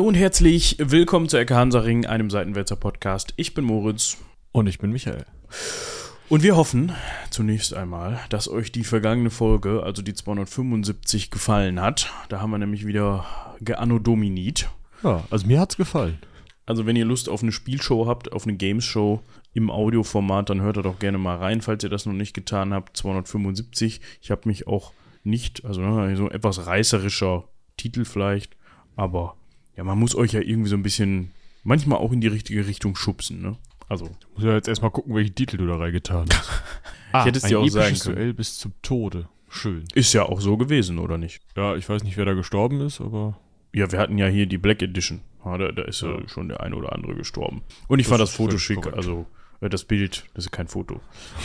Hallo und herzlich willkommen zu Ecke Hansaring, einem Seitenwälzer Podcast. Ich bin Moritz. Und ich bin Michael. Und wir hoffen zunächst einmal, dass euch die vergangene Folge, also die 275, gefallen hat. Da haben wir nämlich wieder Geanno Dominit. Ja, also mir hat's gefallen. Also wenn ihr Lust auf eine Spielshow habt, auf eine Games-Show im Audioformat, dann hört da doch gerne mal rein, falls ihr das noch nicht getan habt. 275. Ich habe mich auch nicht, also ne, so etwas reißerischer Titel vielleicht, aber ja, man muss euch ja irgendwie so ein bisschen manchmal auch in die richtige Richtung schubsen, ne? Also. Ich muss ja jetzt erstmal gucken, welchen Titel du da reingetan hast. ah, ich hätte es dir auch sagen können. Duell bis zum Tode. Schön. Ist ja auch so gewesen, oder nicht? Ja, ich weiß nicht, wer da gestorben ist, aber. Ja, wir hatten ja hier die Black Edition. Ja, da, da, ist ja. ja schon der eine oder andere gestorben. Und ich das fand das Foto schick, korrekt. also äh, das Bild, das ist kein Foto.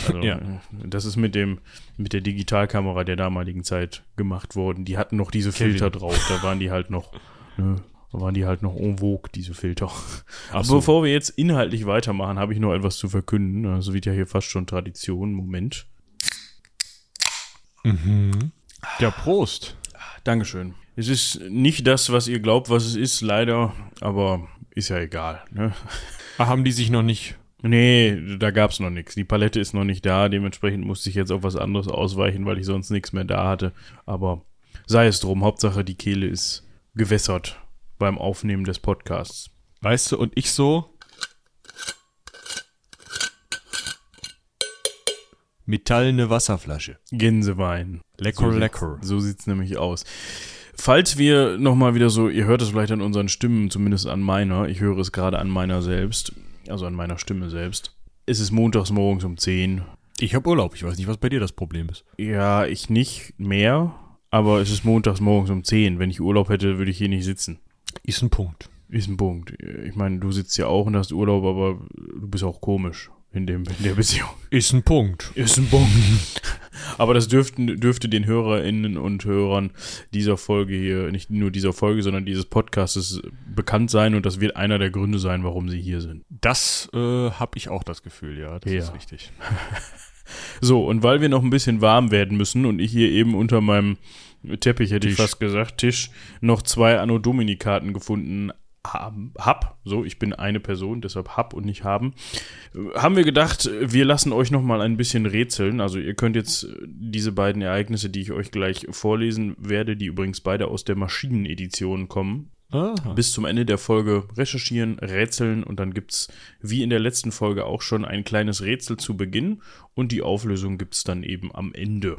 Also, ja. Das ist mit dem, mit der Digitalkamera der damaligen Zeit gemacht worden. Die hatten noch diese Kevin. Filter drauf, da waren die halt noch, ne, waren die halt noch en vogue, diese Filter. Aber so. bevor wir jetzt inhaltlich weitermachen, habe ich noch etwas zu verkünden. Das also wird ja hier fast schon Tradition. Moment. Mhm. Ja, Prost. Dankeschön. Es ist nicht das, was ihr glaubt, was es ist, leider, aber ist ja egal. Ne? Ach, haben die sich noch nicht Nee, da gab's noch nichts. Die Palette ist noch nicht da, dementsprechend musste ich jetzt auf was anderes ausweichen, weil ich sonst nichts mehr da hatte. Aber sei es drum, Hauptsache die Kehle ist gewässert beim Aufnehmen des Podcasts. Weißt du, und ich so metallene Wasserflasche. Gänsewein. Lecker, so lecker. So sieht's nämlich aus. Falls wir nochmal wieder so, ihr hört es vielleicht an unseren Stimmen, zumindest an meiner, ich höre es gerade an meiner selbst, also an meiner Stimme selbst. Es ist montags morgens um 10. Ich habe Urlaub, ich weiß nicht, was bei dir das Problem ist. Ja, ich nicht mehr, aber es ist montags morgens um 10. Wenn ich Urlaub hätte, würde ich hier nicht sitzen. Ist ein Punkt. Ist ein Punkt. Ich meine, du sitzt ja auch und hast Urlaub, aber du bist auch komisch in, dem, in der Beziehung. Ist ein Punkt. Ist ein Punkt. Aber das dürften, dürfte den HörerInnen und Hörern dieser Folge hier, nicht nur dieser Folge, sondern dieses Podcastes bekannt sein und das wird einer der Gründe sein, warum sie hier sind. Das äh, habe ich auch das Gefühl, ja, das ja. ist richtig. so, und weil wir noch ein bisschen warm werden müssen und ich hier eben unter meinem Teppich, hätte Tisch. ich fast gesagt, Tisch, noch zwei Anno Domini-Karten gefunden hab, so, ich bin eine Person, deshalb hab und nicht haben, haben wir gedacht, wir lassen euch noch mal ein bisschen rätseln. Also ihr könnt jetzt diese beiden Ereignisse, die ich euch gleich vorlesen werde, die übrigens beide aus der Maschinenedition kommen, Aha. bis zum Ende der Folge recherchieren, rätseln und dann gibt's wie in der letzten Folge auch schon ein kleines Rätsel zu Beginn und die Auflösung gibt's dann eben am Ende.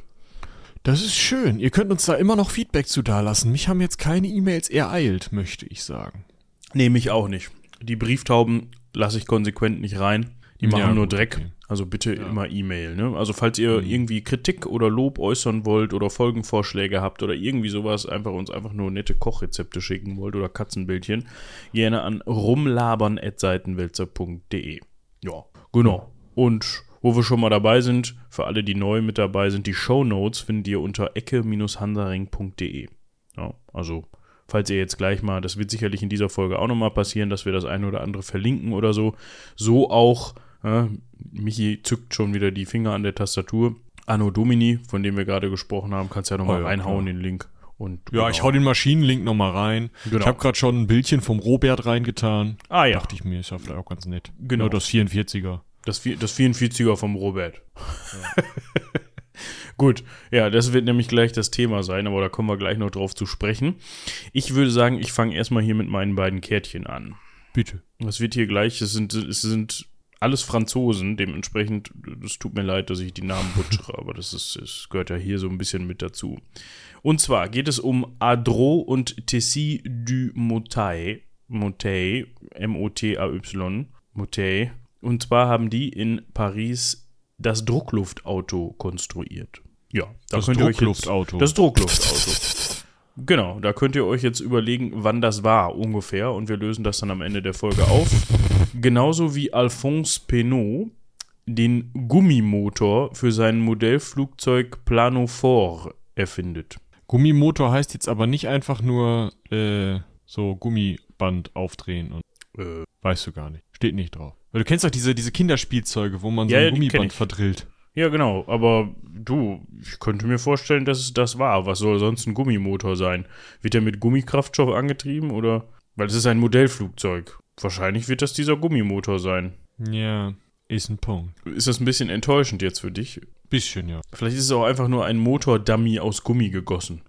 Das ist schön. Ihr könnt uns da immer noch Feedback zu dalassen. Mich haben jetzt keine E-Mails ereilt, möchte ich sagen. Nehme ich auch nicht. Die Brieftauben lasse ich konsequent nicht rein. Die machen ja, nur Dreck. Okay. Also bitte ja. immer E-Mail. Ne? Also falls ihr mhm. irgendwie Kritik oder Lob äußern wollt oder Folgenvorschläge habt oder irgendwie sowas, einfach uns einfach nur nette Kochrezepte schicken wollt oder Katzenbildchen, gerne an rumlabern.seitenwälzer.de. Ja, genau. Und wo wir schon mal dabei sind, für alle, die neu mit dabei sind, die Show Notes findet ihr unter ecke-hansaring.de. Ja, also falls ihr jetzt gleich mal, das wird sicherlich in dieser Folge auch nochmal passieren, dass wir das eine oder andere verlinken oder so. So auch, äh, Michi zückt schon wieder die Finger an der Tastatur. Anno Domini, von dem wir gerade gesprochen haben, kannst ja nochmal oh, ja, reinhauen, klar. den Link. Und, ja, genau. ich hau den Maschinenlink nochmal rein. Genau. Ich habe gerade schon ein Bildchen vom Robert reingetan. Ah ja. Dachte ich mir, ist ja vielleicht auch ganz nett. Genau. Nur das 44er. Das, das 44er vom Robert. Ja. Gut, ja, das wird nämlich gleich das Thema sein, aber da kommen wir gleich noch drauf zu sprechen. Ich würde sagen, ich fange erstmal hier mit meinen beiden Kärtchen an. Bitte. Was wird hier gleich? Es sind, es sind alles Franzosen, dementsprechend, es tut mir leid, dass ich die Namen butschere, aber das, ist, das gehört ja hier so ein bisschen mit dazu. Und zwar geht es um Adro und Tessie du Motay, Motay, M-O-T-A-Y, Motay. Und zwar haben die in Paris das Druckluftauto konstruiert. Ja, da das könnt Druckluftauto. Jetzt, das Druckluftauto. genau, da könnt ihr euch jetzt überlegen, wann das war ungefähr und wir lösen das dann am Ende der Folge auf. Genauso wie Alphonse Penot den Gummimotor für sein Modellflugzeug Planofort erfindet. Gummimotor heißt jetzt aber nicht einfach nur äh, so Gummiband aufdrehen und äh, weißt du gar nicht. Steht nicht drauf. Weil du kennst doch diese, diese Kinderspielzeuge, wo man so ja, ein Gummiband verdrillt. Ja, genau. Aber du, ich könnte mir vorstellen, dass es das war. Was soll sonst ein Gummimotor sein? Wird er mit Gummikraftstoff angetrieben oder? Weil es ist ein Modellflugzeug. Wahrscheinlich wird das dieser Gummimotor sein. Ja, ist ein Punkt. Ist das ein bisschen enttäuschend jetzt für dich? Bisschen, ja. Vielleicht ist es auch einfach nur ein Motordummy aus Gummi gegossen.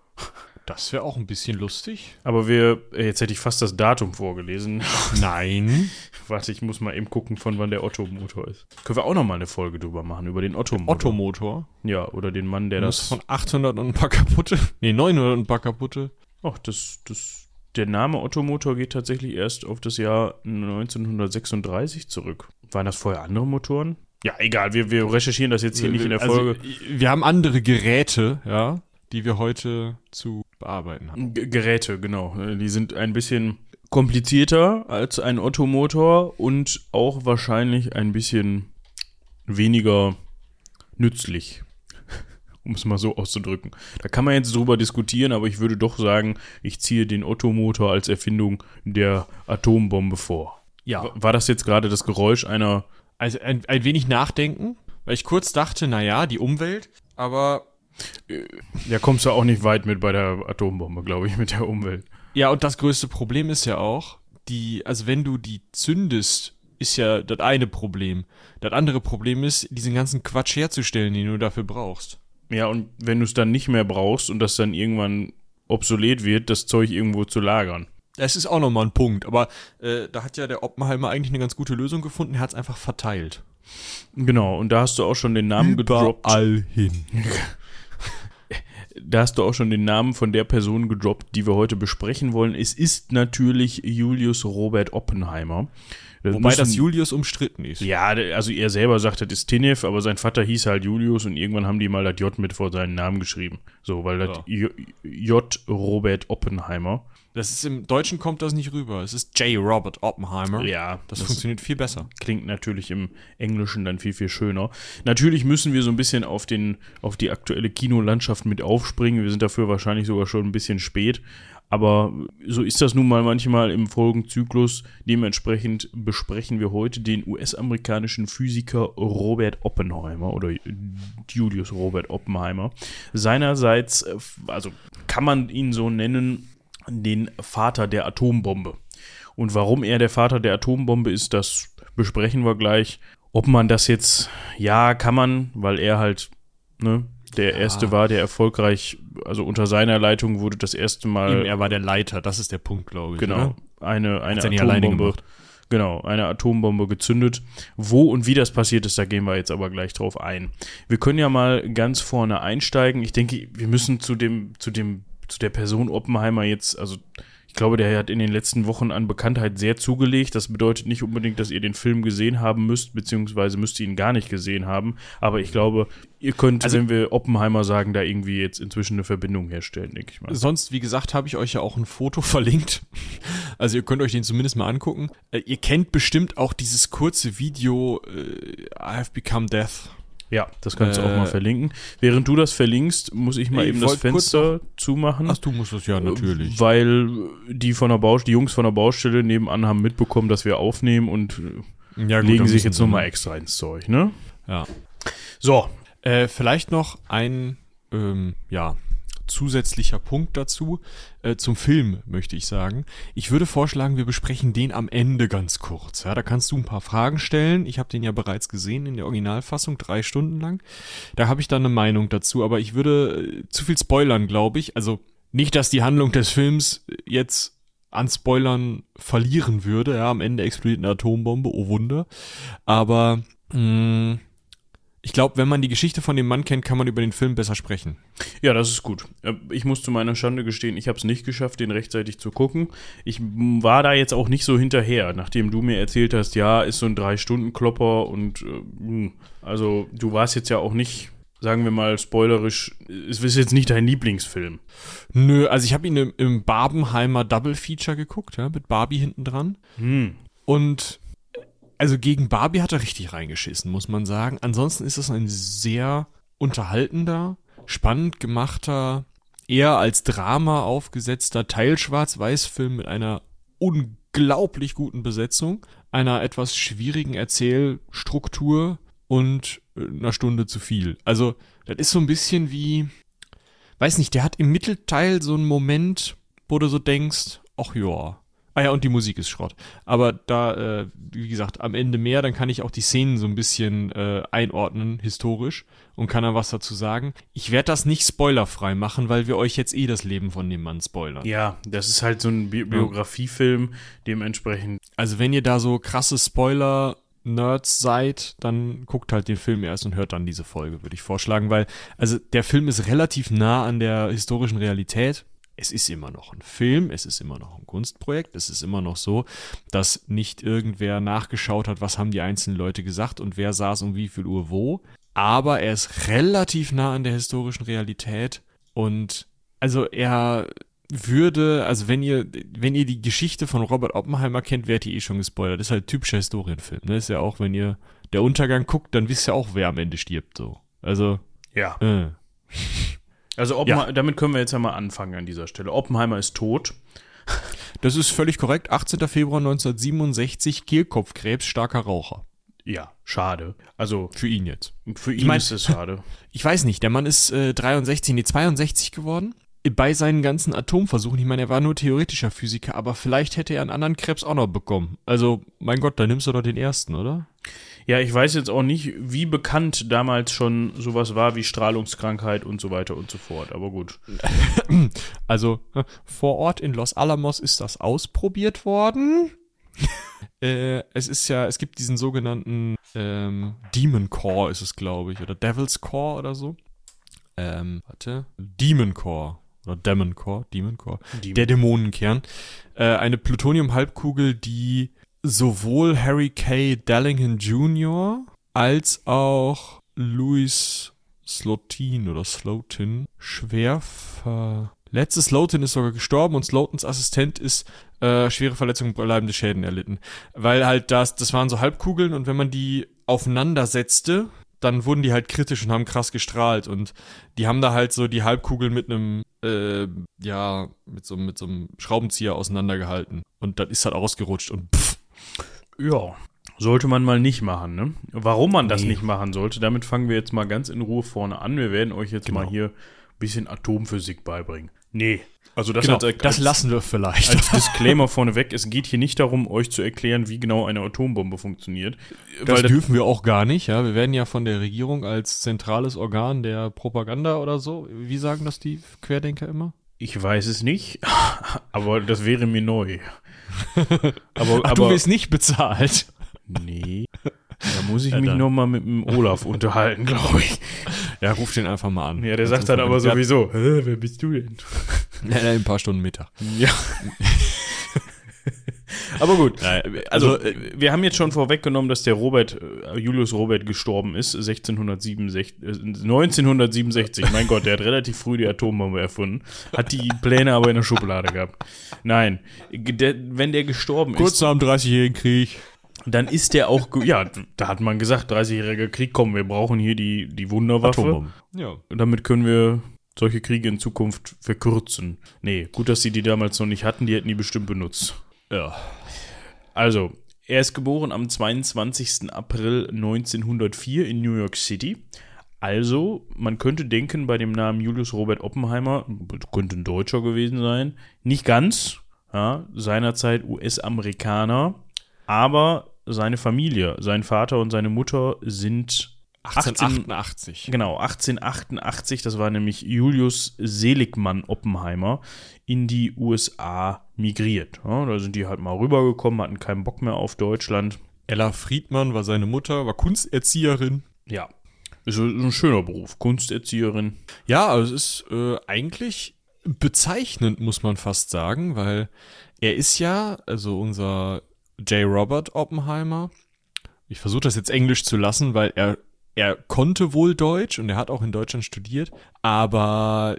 Das wäre auch ein bisschen lustig. Aber wir, äh, jetzt hätte ich fast das Datum vorgelesen. Nein. Warte, ich muss mal eben gucken, von wann der Otto-Motor ist. Können wir auch noch mal eine Folge drüber machen, über den Otto-Motor. Otto-Motor? Ja, oder den Mann, der das... Von 800 und ein paar kaputte? Nee, 900 und ein paar kaputte. Ach, das, das, der Name Otto-Motor geht tatsächlich erst auf das Jahr 1936 zurück. Waren das vorher andere Motoren? Ja, egal, wir, wir recherchieren das jetzt hier nicht in der Also, Folge. wir haben andere Geräte, ja, die wir heute zu bearbeiten haben. G Geräte, genau. Die sind ein bisschen komplizierter als ein Ottomotor und auch wahrscheinlich ein bisschen weniger nützlich. Um es mal so auszudrücken. Da kann man jetzt drüber diskutieren, aber ich würde doch sagen, ich ziehe den Ottomotor als Erfindung der Atombombe vor. Ja. War das jetzt gerade das Geräusch einer. Also ein, ein wenig nachdenken, weil ich kurz dachte, naja, die Umwelt, aber Ja, kommst du auch nicht weit mit bei der Atombombe, glaube ich, mit der Umwelt. Ja, und das größte Problem ist ja auch, die, also wenn du die zündest, ist ja das eine Problem. Das andere Problem ist, diesen ganzen Quatsch herzustellen, den du dafür brauchst. Ja, und wenn du es dann nicht mehr brauchst und das dann irgendwann obsolet wird, das Zeug irgendwo zu lagern. Das ist auch nochmal ein Punkt, aber äh, da hat ja der Oppenheimer eigentlich eine ganz gute Lösung gefunden, er hat es einfach verteilt. Genau, und da hast du auch schon den Namen gedroppt. hin. Da hast du auch schon den Namen von der Person gedroppt, die wir heute besprechen wollen. Es ist natürlich Julius Robert Oppenheimer. Das Wobei das müssen- Julius umstritten ist. Ja, also er selber sagt, das ist Tinev, aber sein Vater hieß halt Julius und irgendwann haben die mal das J mit vor seinen Namen geschrieben. So, weil das J, J. Robert Oppenheimer. Das ist im Deutschen kommt das nicht rüber. Es ist J. Robert Oppenheimer. Ja, Das, funktioniert viel besser. klingt natürlich im Englischen dann viel, viel schöner. Natürlich müssen wir so ein bisschen auf, den, auf die aktuelle Kinolandschaft mit aufspringen. Wir sind dafür wahrscheinlich sogar schon ein bisschen spät. Aber so ist das nun mal manchmal im Folgenzyklus. Dementsprechend besprechen wir heute den US-amerikanischen Physiker Robert Oppenheimer oder Julius Robert Oppenheimer. Seinerseits, äh, also kann man ihn so nennen, den Vater der Atombombe. Und warum er der Vater der Atombombe ist, das besprechen wir gleich. Ob man das jetzt, ja, kann man, weil er halt, ne, der erste war, der erfolgreich, also unter seiner Leitung wurde das erste Mal, Eben, er war der Leiter, das ist der Punkt, glaube ich. genau, Oder? eine, eine alleine Atombombe, genau, eine Atombombe gezündet. Wo und wie das passiert ist, da gehen wir jetzt aber gleich drauf ein. Wir können ja mal ganz vorne einsteigen. Ich denke, wir müssen zu dem, zu dem, zu der Person Oppenheimer jetzt, also ich glaube, der hat in den letzten Wochen an Bekanntheit sehr zugelegt. Das bedeutet nicht unbedingt, dass ihr den Film gesehen haben müsst, beziehungsweise müsst ihr ihn gar nicht gesehen haben. Aber ich glaube, ihr könnt, Also- wenn wir Oppenheimer sagen, da irgendwie jetzt inzwischen eine Verbindung herstellen, denke ich mal. Sonst, wie gesagt, habe ich euch ja auch ein Foto verlinkt. Also ihr könnt euch den zumindest mal angucken. Äh, ihr kennt bestimmt auch dieses kurze Video äh, I have become death. Ja, das kannst du auch Äh, mal verlinken. Während du das verlinkst, muss ich mal Ich eben das Fenster zumachen. du musst es ja Weil die von der Baustelle, die Jungs von der Baustelle nebenan haben mitbekommen, dass wir aufnehmen und äh, Ja, legen dann sich jetzt nochmal extra ins Zeug, ne? Ja. So. Äh, vielleicht noch ein, ähm, ja, zusätzlicher Punkt dazu. Äh, zum Film möchte ich sagen. Ich würde vorschlagen, wir besprechen den am Ende ganz kurz. Ja, da kannst du ein paar Fragen stellen. Ich habe den ja bereits gesehen in der Originalfassung, drei Stunden lang. Da habe ich dann eine Meinung dazu, aber ich würde äh, zu viel spoilern, glaube ich. Also nicht, dass die Handlung des Films jetzt an Spoilern verlieren würde. Ja, am Ende explodiert eine Atombombe, oh Wunder. Aber mh, ich glaube, wenn man die Geschichte von dem Mann kennt, kann man über den Film besser sprechen. Ja, das ist gut. Äh, Ich muss zu meiner Schande gestehen, ich habe es nicht geschafft, den rechtzeitig zu gucken. Ich war da jetzt auch nicht so hinterher, nachdem du mir erzählt hast, ja, ist so ein Drei-Stunden-Klopper und äh, mh, also du warst jetzt ja auch nicht, sagen wir mal spoilerisch, es ist jetzt nicht dein Lieblingsfilm. Nö, also ich habe ihn im, im Barbenheimer Double Feature geguckt, ja, mit Barbie hinten dran. Hm. Und also gegen Barbie hat er richtig reingeschissen, muss man sagen. Ansonsten ist es ein sehr unterhaltender, spannend gemachter, eher als Drama aufgesetzter Teil-Schwarz-Weiß-Film mit einer unglaublich guten Besetzung, einer etwas schwierigen Erzählstruktur und einer Stunde zu viel. Also, das ist so ein bisschen wie, weiß nicht, der hat im Mittelteil so einen Moment, wo du so denkst, ach ja. Ah ja, und die Musik ist Schrott. Aber da, äh, wie gesagt, am Ende mehr, dann kann ich auch die Szenen so ein bisschen äh, einordnen, historisch, und kann dann was dazu sagen. Ich werde das nicht spoilerfrei machen, weil wir euch jetzt eh das Leben von dem Mann spoilern. Ja, das ist halt so ein Bi Biografiefilm, dementsprechend. Also wenn ihr da so krasse Spoiler Nerds seid, dann guckt halt den Film erst und hört dann diese Folge, würde ich vorschlagen, weil also der Film ist relativ nah an der historischen Realität es ist immer noch ein Film, es ist immer noch ein Kunstprojekt, es ist immer noch so, dass nicht irgendwer nachgeschaut hat, was haben die einzelnen Leute gesagt und wer saß um wie viel Uhr wo. Aber er ist relativ nah an der historischen Realität und also er würde, also wenn ihr, wenn ihr die Geschichte von Robert Oppenheimer kennt, werdet ihr eh schon gespoilert. Das ist halt ein typischer Historienfilm. Ne? Ist ja auch, wenn ihr der Untergang guckt, dann wisst ihr auch, wer am Ende stirbt. So. Also. Ja. Äh. Also ja. damit können wir jetzt ja mal anfangen an dieser Stelle. Oppenheimer ist tot. Das ist völlig korrekt. 18. Februar 1967, Kehlkopfkrebs, starker Raucher. Ja, schade. Also für ihn jetzt. Für ihn ich mein, ist es schade. Ich weiß nicht, der Mann ist äh, 63, nee, 62 geworden. Bei seinen ganzen Atomversuchen, ich meine, er war nur theoretischer Physiker, aber vielleicht hätte er einen anderen Krebs auch noch bekommen. Also, mein Gott, da nimmst du doch den ersten, oder? Ja, ich weiß jetzt auch nicht, wie bekannt damals schon sowas war wie Strahlungskrankheit und so weiter und so fort, aber gut. Also vor Ort in Los Alamos ist das ausprobiert worden. äh, es ist ja, es gibt diesen sogenannten ähm, Demon Core, ist es, glaube ich, oder Devil's Core oder so. Ähm, warte. Demon Core oder Demon Core, Demon Core, Demon. der Dämonenkern. Äh, eine Plutonium-Halbkugel, die sowohl Harry K. Dellingham Jr. als auch Louis Slotin oder Slotin schwer ver Letztes Slotin ist sogar gestorben und Slotins Assistent ist äh, schwere Verletzungen und bleibende Schäden erlitten. Weil halt das, das waren so Halbkugeln und wenn man die aufeinander setzte, dann wurden die halt kritisch und haben krass gestrahlt und die haben da halt so die Halbkugeln mit einem, äh, ja, mit so, mit so einem Schraubenzieher auseinandergehalten. Und dann ist halt ausgerutscht und pff, ja, sollte man mal nicht machen, ne? Warum man das nee. nicht machen sollte, damit fangen wir jetzt mal ganz in Ruhe vorne an. Wir werden euch jetzt genau. mal hier ein bisschen Atomphysik beibringen. Nee. Also das, genau, als, das lassen wir vielleicht. Als Disclaimer vorneweg, es geht hier nicht darum, euch zu erklären, wie genau eine Atombombe funktioniert. Das dürfen wir auch gar nicht, ja. Wir werden ja von der Regierung als zentrales Organ der Propaganda oder so, wie sagen das die Querdenker immer? Ich weiß es nicht, aber das wäre mir neu. aber, Ach, aber, du wirst nicht bezahlt. Nee. Da muss ich ja, mich nochmal mit dem Olaf unterhalten, glaube ich. Ja, ruf den einfach mal an. Ja, der sagt dann aber sowieso, wer bist du denn? Ja, ein paar Stunden Mittag. Ja. Aber gut, also, also wir haben jetzt schon vorweggenommen, dass der Robert, äh, Julius Robert gestorben ist, 1667, 1967. Mein Gott, der hat relativ früh die Atombombe erfunden, hat die Pläne aber in der Schublade gehabt. Nein, der, wenn der gestorben Kurz ist. Kurz nach dem 30-jährigen Krieg. Dann ist der auch, ja, da hat man gesagt, 30-jähriger Krieg, komm, wir brauchen hier die, die Wunderwaffe. Atombomben. Ja. Und damit können wir solche Kriege in Zukunft verkürzen. Nee, gut, dass sie die damals noch nicht hatten, die hätten die bestimmt benutzt. Ja. Also, er ist geboren am 22. April 1904 in New York City. Also, man könnte denken, bei dem Namen Julius Robert Oppenheimer, könnte ein Deutscher gewesen sein. Nicht ganz, ja, seinerzeit US-Amerikaner, aber seine Familie, sein Vater und seine Mutter sind 1888. 18, genau, 1888, das war nämlich Julius Seligmann Oppenheimer, in die USA migriert. Ja, da sind die halt mal rübergekommen, hatten keinen Bock mehr auf Deutschland. Ella Friedmann war seine Mutter, war Kunsterzieherin. Ja, ist ein schöner Beruf, Kunsterzieherin. Ja, also es ist äh, eigentlich bezeichnend, muss man fast sagen, weil er ist ja, also unser J. Robert Oppenheimer, ich versuche das jetzt englisch zu lassen, weil er er konnte wohl Deutsch und er hat auch in Deutschland studiert, aber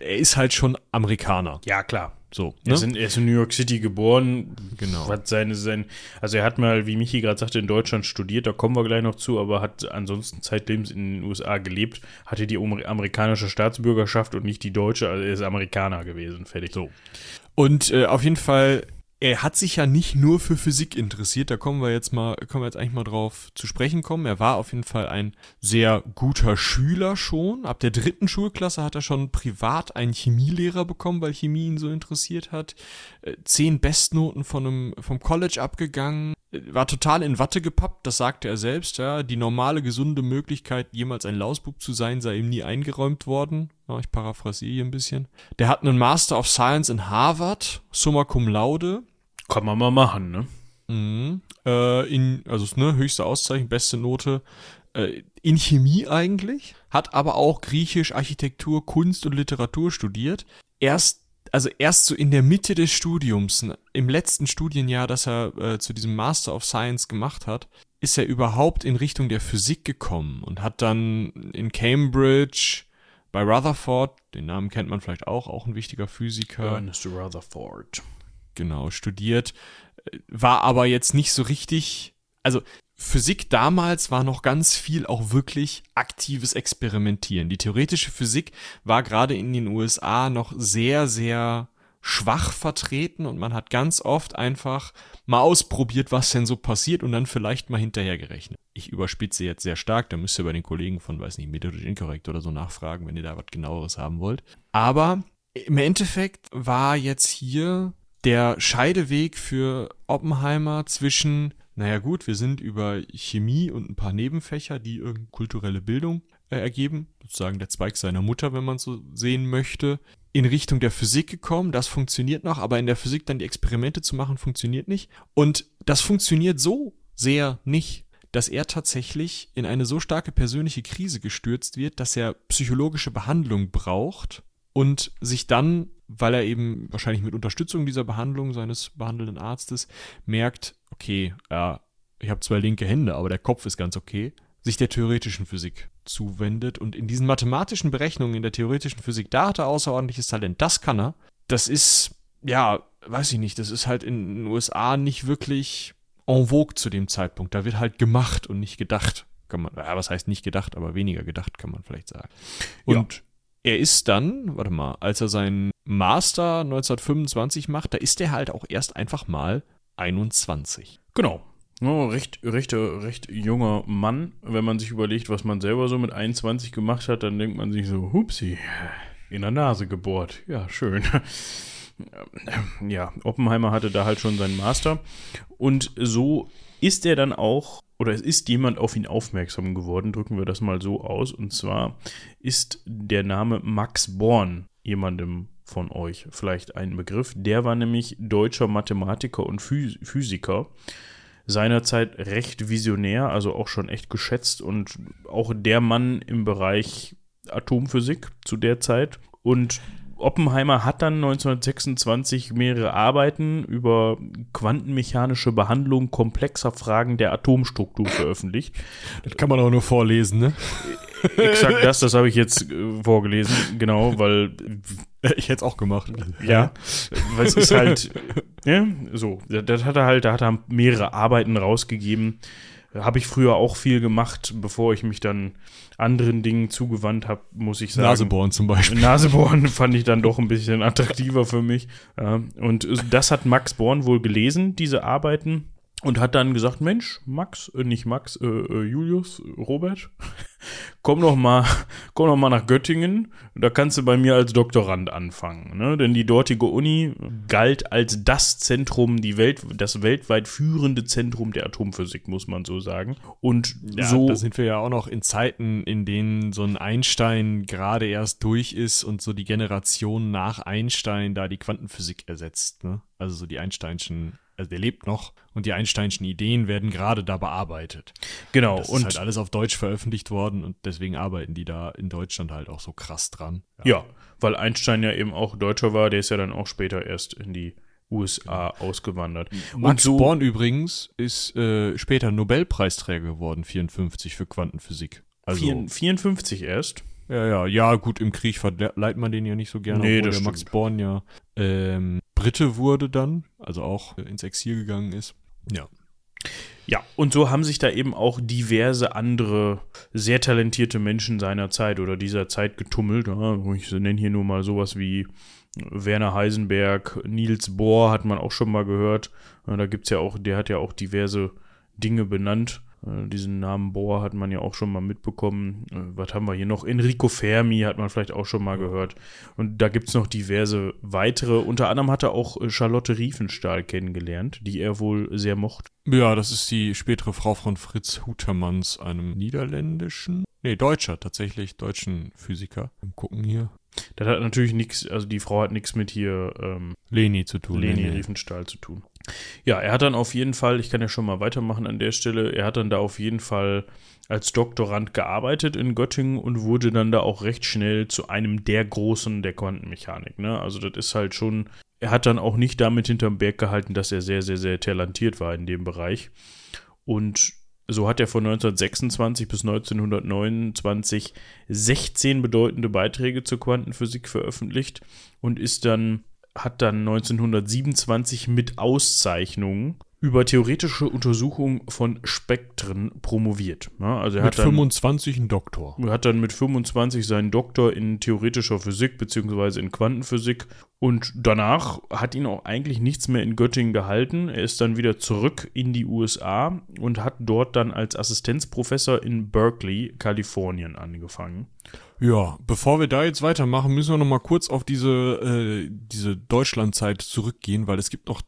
er ist halt schon Amerikaner. Ja, klar. So, ne? er, ist in, er, ist in, New York City geboren. Genau. Hat seine, sein, also er hat mal, wie Michi gerade sagte, in Deutschland studiert, da kommen wir gleich noch zu, aber hat ansonsten zeitlebens in den USA gelebt, hatte die amerikanische Staatsbürgerschaft und nicht die deutsche, also er ist Amerikaner gewesen, fertig. So. Und äh, auf jeden Fall er hat sich ja nicht nur für Physik interessiert, da kommen wir jetzt mal, können wir jetzt eigentlich mal drauf zu sprechen kommen. Er war auf jeden Fall ein sehr guter Schüler schon. Ab der dritten Schulklasse hat er schon privat einen Chemielehrer bekommen, weil Chemie ihn so interessiert hat. Äh, zehn Bestnoten von einem, vom College abgegangen. Äh, war total in Watte gepappt, das sagte er selbst, ja. Die normale, gesunde Möglichkeit, jemals ein Lausbub zu sein, sei ihm nie eingeräumt worden. Ja, ich paraphrasiere hier ein bisschen. Der hat einen Master of Science in Harvard, summa cum laude kann man mal machen, ne? Mhm. Äh, in, also ne, höchste Auszeichnung, beste Note. Äh, in Chemie eigentlich, hat aber auch Griechisch, Architektur, Kunst und Literatur studiert. Erst, also erst so in der Mitte des Studiums, im letzten Studienjahr, das er äh, zu diesem Master of Science gemacht hat, ist er überhaupt in Richtung der Physik gekommen und hat dann in Cambridge bei Rutherford, den Namen kennt man vielleicht auch, auch ein wichtiger Physiker. Ernest Rutherford genau, studiert, war aber jetzt nicht so richtig, also Physik damals war noch ganz viel auch wirklich aktives Experimentieren. Die theoretische Physik war gerade in den USA noch sehr, sehr schwach vertreten und man hat ganz oft einfach mal ausprobiert, was denn so passiert und dann vielleicht mal hinterher gerechnet. Ich überspitze jetzt sehr stark, da müsst ihr bei den Kollegen von, weiß nicht, methodisch inkorrekt oder so nachfragen, wenn ihr da was genaueres haben wollt. Aber im Endeffekt war jetzt hier der Scheideweg für Oppenheimer zwischen, naja gut, wir sind über Chemie und ein paar Nebenfächer, die irgendeine kulturelle Bildung äh, ergeben, sozusagen der Zweig seiner Mutter, wenn man so sehen möchte, in Richtung der Physik gekommen. Das funktioniert noch, aber in der Physik dann die Experimente zu machen, funktioniert nicht. Und das funktioniert so sehr nicht, dass er tatsächlich in eine so starke persönliche Krise gestürzt wird, dass er psychologische Behandlung braucht und sich dann weil er eben wahrscheinlich mit Unterstützung dieser Behandlung seines behandelnden Arztes merkt, okay, ja, ich habe zwei linke Hände, aber der Kopf ist ganz okay, sich der theoretischen Physik zuwendet und in diesen mathematischen Berechnungen in der theoretischen Physik, da hat er außerordentliches Talent, das kann er. Das ist, ja, weiß ich nicht, das ist halt in den USA nicht wirklich en vogue zu dem Zeitpunkt. Da wird halt gemacht und nicht gedacht. Kann man, ja, was heißt nicht gedacht, aber weniger gedacht, kann man vielleicht sagen. Und ja er ist dann, warte mal, als er seinen Master 1925 macht, da ist er halt auch erst einfach mal 21. Genau. Oh, recht, recht, recht junger Mann. Wenn man sich überlegt, was man selber so mit 21 gemacht hat, dann denkt man sich so, hupsi, in der Nase gebohrt. Ja, schön. Ja, Oppenheimer hatte da halt schon seinen Master. Und so ist er dann auch oder es ist jemand auf ihn aufmerksam geworden, drücken wir das mal so aus. Und zwar ist der Name Max Born jemandem von euch vielleicht ein Begriff. Der war nämlich deutscher Mathematiker und Physiker. Seinerzeit recht visionär, also auch schon echt geschätzt und auch der Mann im Bereich Atomphysik zu der Zeit. Und Oppenheimer hat dann 1926 mehrere Arbeiten über quantenmechanische Behandlung komplexer Fragen der Atomstruktur veröffentlicht. Das kann man auch nur vorlesen, ne? Exakt das, das habe ich jetzt äh, vorgelesen, genau, weil ich hätte es auch gemacht. Ja, weil es ist halt, ja, so, das hat er halt, da hat er mehrere Arbeiten rausgegeben. Habe ich früher auch viel gemacht, bevor ich mich dann anderen Dingen zugewandt habe, muss ich sagen. Nasebohren zum Beispiel. Nasebohren fand ich dann doch ein bisschen attraktiver für mich. Ja, und das hat Max Born wohl gelesen, diese Arbeiten und hat dann gesagt, Mensch, Max, äh, nicht Max, äh, äh, Julius, Robert, komm noch mal, komm noch mal nach Göttingen, da kannst du bei mir als Doktorand anfangen, ne? Denn die dortige Uni galt als das Zentrum, die Welt, das weltweit führende Zentrum der Atomphysik, muss man so sagen. Und ja, so. Da sind wir ja auch noch in Zeiten, in denen so ein Einstein gerade erst durch ist und so die Generation nach Einstein da die Quantenphysik ersetzt, ne? Also so die Einsteinschen also der lebt noch und die Einsteinschen Ideen werden gerade da bearbeitet. Genau. Das und ist halt alles auf Deutsch veröffentlicht worden und deswegen arbeiten die da in Deutschland halt auch so krass dran. Ja, ja weil Einstein ja eben auch Deutscher war, der ist ja dann auch später erst in die USA genau. ausgewandert. Max so, Born übrigens ist äh, später Nobelpreisträger geworden, 54 für Quantenphysik. Also 54 erst? Ja, ja, ja, gut, im Krieg verleiht man den ja nicht so gerne, nee, obwohl der Max Born ja ähm, Brite wurde dann, also auch ins Exil gegangen ist. Ja. Ja, und so haben sich da eben auch diverse andere sehr talentierte Menschen seiner Zeit oder dieser Zeit getummelt. Ich nenne hier nur mal sowas wie Werner Heisenberg, Niels Bohr hat man auch schon mal gehört. Da gibt es ja auch, der hat ja auch diverse Dinge benannt. Äh, diesen Namen Bohr hat man ja auch schon mal mitbekommen. Äh, was haben wir hier noch? Enrico Fermi hat man vielleicht auch schon mal gehört. Und da gibt es noch diverse weitere. Unter anderem hat er auch äh, Charlotte Riefenstahl kennengelernt, die er wohl sehr mochte. Ja, das ist die spätere Frau von Fritz Hutermanns, einem niederländischen, nee, deutscher tatsächlich, deutschen Physiker. Gucken hier. Das hat natürlich nichts, also die Frau hat nichts mit hier ähm, Leni zu tun. Leni nee, Riefenstahl zu tun. Ja, er hat dann auf jeden Fall, ich kann ja schon mal weitermachen an der Stelle, er hat dann da auf jeden Fall als Doktorand gearbeitet in Göttingen und wurde dann da auch recht schnell zu einem der Großen der Quantenmechanik. Ne? Also das ist halt schon, er hat dann auch nicht damit hinterm Berg gehalten, dass er sehr, sehr, sehr talentiert war in dem Bereich. Und so hat er von 1926 bis 1929 16 bedeutende Beiträge zur Quantenphysik veröffentlicht und ist dann hat dann 1927 mit Auszeichnungen über theoretische Untersuchung von Spektren promoviert. Ja, also er mit hat dann, 25 einen Doktor. Er hat dann mit 25 seinen Doktor in theoretischer Physik bzw. in Quantenphysik und danach hat ihn auch eigentlich nichts mehr in Göttingen gehalten. Er ist dann wieder zurück in die USA und hat dort dann als Assistenzprofessor in Berkeley, Kalifornien angefangen. Ja, bevor wir da jetzt weitermachen, müssen wir noch mal kurz auf diese, äh, diese Deutschlandzeit zurückgehen, weil es gibt noch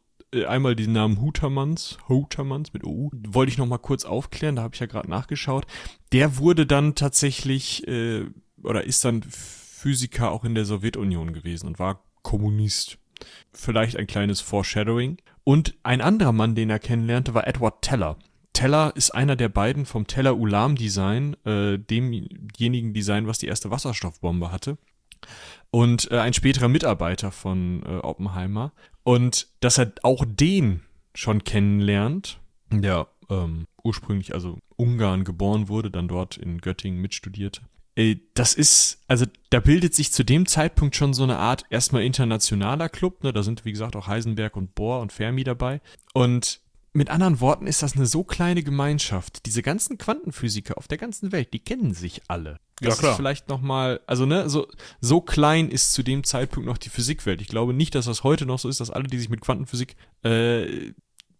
einmal den Namen Hutermanns, Hutermanns mit OU, wollte ich noch mal kurz aufklären, da habe ich ja gerade nachgeschaut. Der wurde dann tatsächlich, äh, oder ist dann Physiker auch in der Sowjetunion gewesen und war Kommunist. Vielleicht ein kleines Foreshadowing. Und ein anderer Mann, den er kennenlernte, war Edward Teller. Teller ist einer der beiden vom Teller-Ulam-Design, äh, demjenigen Design, was die erste Wasserstoffbombe hatte. Und äh, ein späterer Mitarbeiter von äh, Oppenheimer. Und dass er auch den schon kennenlernt, der ähm, ursprünglich also Ungarn geboren wurde, dann dort in Göttingen mitstudierte. Äh, das ist, also da bildet sich zu dem Zeitpunkt schon so eine Art erstmal internationaler Club, ne? Da sind, wie gesagt, auch Heisenberg und Bohr und Fermi dabei. Und mit anderen Worten ist das eine so kleine Gemeinschaft. Diese ganzen Quantenphysiker auf der ganzen Welt, die kennen sich alle. Das ja, klar. ist vielleicht nochmal, also ne, so, so klein ist zu dem Zeitpunkt noch die Physikwelt. Ich glaube nicht, dass das heute noch so ist, dass alle, die sich mit Quantenphysik äh,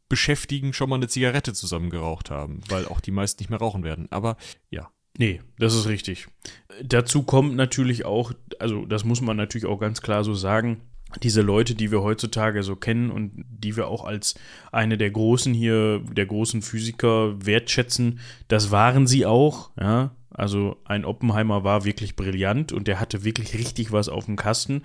beschäftigen, schon mal eine Zigarette zusammen geraucht haben, weil auch die meisten nicht mehr rauchen werden. Aber ja. Nee, das ist richtig. Dazu kommt natürlich auch, also das muss man natürlich auch ganz klar so sagen, diese Leute, die wir heutzutage so kennen und die wir auch als eine der großen hier, der großen Physiker wertschätzen, das waren sie auch, ja. Also ein Oppenheimer war wirklich brillant und der hatte wirklich richtig was auf dem Kasten.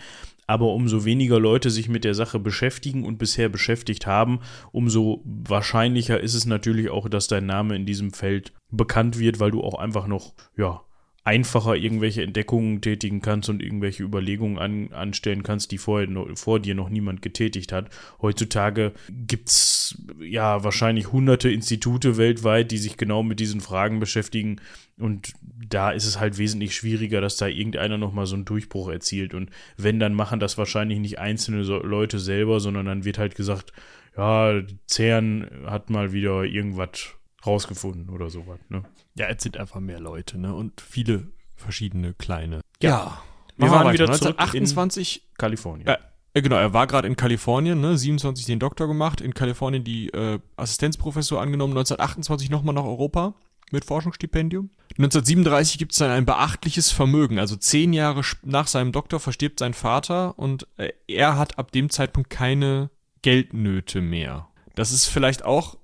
Aber umso weniger Leute sich mit der Sache beschäftigen und bisher beschäftigt haben, umso wahrscheinlicher ist es natürlich auch, dass dein Name in diesem Feld bekannt wird, weil du auch einfach noch, ja, einfacher irgendwelche Entdeckungen tätigen kannst und irgendwelche Überlegungen an, anstellen kannst, die vorher noch, vor dir noch niemand getätigt hat. Heutzutage gibt es ja wahrscheinlich hunderte Institute weltweit, die sich genau mit diesen Fragen beschäftigen. Und da ist es halt wesentlich schwieriger, dass da irgendeiner nochmal so einen Durchbruch erzielt. Und wenn, dann machen das wahrscheinlich nicht einzelne Leute selber, sondern dann wird halt gesagt, ja, CERN hat mal wieder irgendwas rausgefunden oder sowas. Ne? Ja, es sind einfach mehr Leute, ne? Und viele verschiedene kleine. Ja. ja. Wir waren wieder zurück 1928 in Kalifornien. Äh, genau, er war gerade in Kalifornien, ne? 27 den Doktor gemacht, in Kalifornien die äh, Assistenzprofessor angenommen, 1928 nochmal nach Europa mit Forschungsstipendium. 1937 gibt es dann ein beachtliches Vermögen. Also zehn Jahre nach seinem Doktor verstirbt sein Vater und äh, er hat ab dem Zeitpunkt keine Geldnöte mehr. Das ist vielleicht auch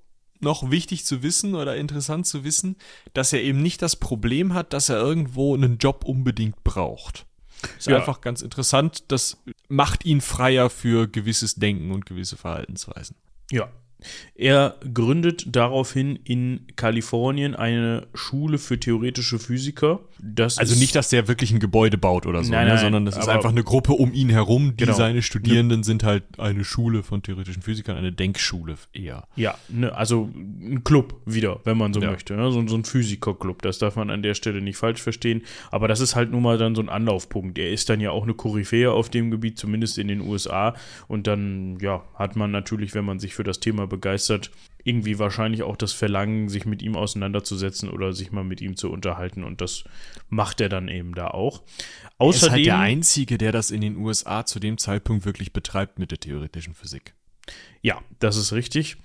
noch wichtig zu wissen oder interessant zu wissen, dass er eben nicht das Problem hat, dass er irgendwo einen Job unbedingt braucht. Ist ja. einfach ganz interessant. Das macht ihn freier für gewisses Denken und gewisse Verhaltensweisen. Ja, er gründet daraufhin in Kalifornien eine Schule für theoretische Physiker. Das also nicht, dass der wirklich ein Gebäude baut oder so, nein, ne, nein, sondern das ist einfach eine Gruppe um ihn herum. Die genau. seine Studierenden sind halt eine Schule von theoretischen Physikern, eine Denkschule eher. Ja, ne, also ein Club wieder, wenn man so ja. möchte. Ne? So, so ein Physikerclub, das darf man an der Stelle nicht falsch verstehen. Aber das ist halt nun mal dann so ein Anlaufpunkt. Er ist dann ja auch eine Koryphäe auf dem Gebiet, zumindest in den USA. Und dann, ja, hat man natürlich, wenn man sich für das Thema begeistert, irgendwie wahrscheinlich auch das Verlangen, sich mit ihm auseinanderzusetzen oder sich mal mit ihm zu unterhalten. Und das macht er dann eben da auch. Außerdem, er ist halt der Einzige, der das in den USA zu dem Zeitpunkt wirklich betreibt mit der theoretischen Physik. Ja, das ist richtig.